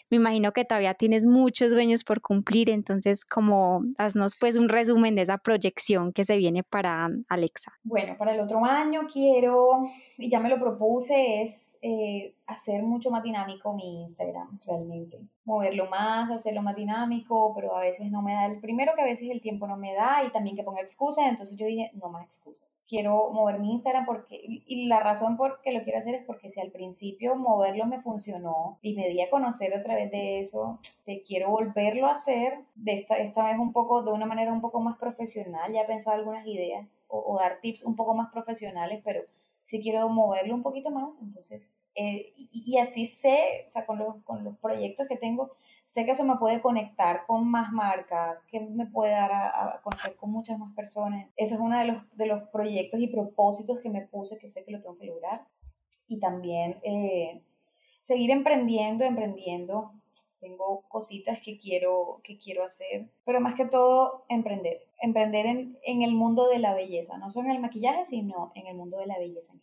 Speaker 1: me imagino que todavía tienes muchos sueños por cumplir, entonces como haznos pues un resumen de esa proyección que se viene para Alexa.
Speaker 3: Bueno, para el otro año quiero, y ya me lo propuse, es eh, hacer mucho más dinámico mi Instagram, realmente. Moverlo más, hacerlo más dinámico, pero a veces no me da el primero que a veces el tiempo no me da y también que ponga excusas, entonces yo dije, no más excusas. Quiero mover mi Instagram porque, y la razón por que lo quiero hacer es porque si al principio moverlo me funcionó y me di a conocer a través de eso, te quiero volverlo a hacer de esta, esta vez un poco, de una manera un poco más profesional, ya he pensado algunas ideas o, o dar tips un poco más profesionales, pero si quiero moverlo un poquito más, entonces, eh, y, así sé, o sea, con los, con los proyectos que tengo, sé que eso me puede conectar con más marcas, que me puede dar a, conocer con muchas más personas. Ese es uno de los, de los proyectos y propósitos que me puse, que sé que lo tengo que lograr. Y también eh, seguir emprendiendo, emprendiendo, tengo cositas que quiero, que quiero hacer, pero más que todo emprender, emprender en, en, el mundo de la belleza, no solo en el maquillaje, sino en el mundo de la belleza.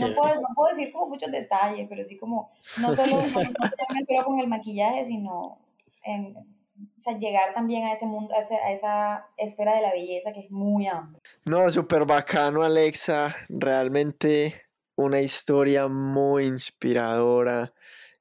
Speaker 3: No puedo, no puedo, decir como muchos detalles, pero sí como, no solo, solo con el maquillaje, sino en, o sea, llegar también a ese mundo, a, a, esa esfera de la belleza que es muy amplia.
Speaker 2: No, súper bacano, Alexa. Realmente una historia muy inspiradora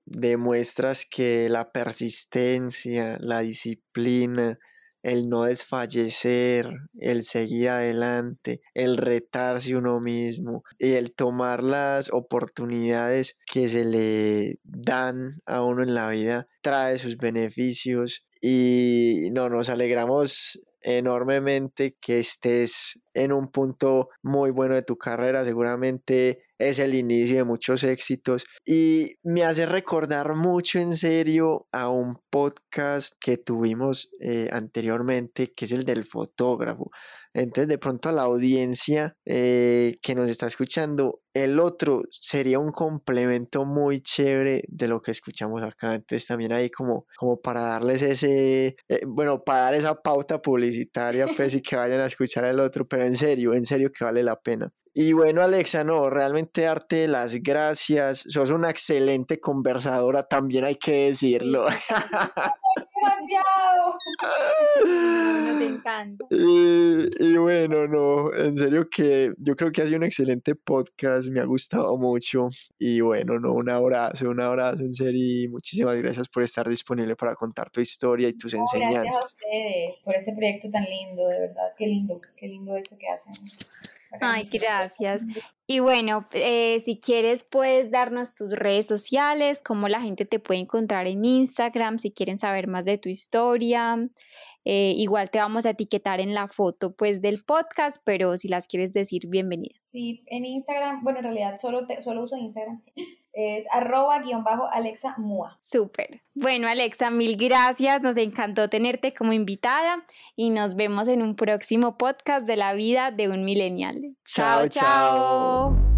Speaker 2: demuestras que la persistencia, la disciplina, el no desfallecer, el seguir adelante, el retarse uno mismo y el tomar las oportunidades que se le dan a uno en la vida trae sus beneficios y no nos alegramos enormemente que estés en un punto muy bueno de tu carrera, seguramente es el inicio de muchos éxitos y me hace recordar mucho en serio a un podcast que tuvimos eh, anteriormente, que es el del fotógrafo. Entonces, de pronto a la audiencia eh, que nos está escuchando, el otro sería un complemento muy chévere de lo que escuchamos acá. Entonces, también ahí como, como para darles ese, eh, bueno, para dar esa pauta publicitaria, pues y que vayan a escuchar el otro, pero en serio, en serio que vale la pena. Y bueno, Alexa, no, realmente darte las gracias. Sos una excelente conversadora, también hay que decirlo.
Speaker 3: Demasiado.
Speaker 1: Nos encanta.
Speaker 2: Y, y, bueno, no, en serio que yo creo que ha sido un excelente podcast, me ha gustado mucho. Y bueno, no, un abrazo, un abrazo en serio y muchísimas gracias por estar disponible para contar tu historia y tus
Speaker 3: No,
Speaker 2: enseñanzas.
Speaker 3: Gracias a ustedes por ese proyecto tan lindo, de verdad, qué lindo, qué lindo eso que hacen.
Speaker 1: Ay, gracias. Y bueno, eh, si quieres puedes darnos tus redes sociales, cómo la gente te puede encontrar en Instagram, si quieren saber más de tu historia. Eh, igual te vamos a etiquetar en la foto pues del podcast, pero si las quieres decir, bienvenida.
Speaker 3: Sí, en Instagram, bueno, en realidad solo, te, solo uso Instagram. Es arroba guion bajo Alexa Mua.
Speaker 1: Súper. Bueno, Alexa, mil gracias. Nos encantó tenerte como invitada y nos vemos en un próximo podcast de la vida de un millennial.
Speaker 2: Chao, chao.
Speaker 1: chao.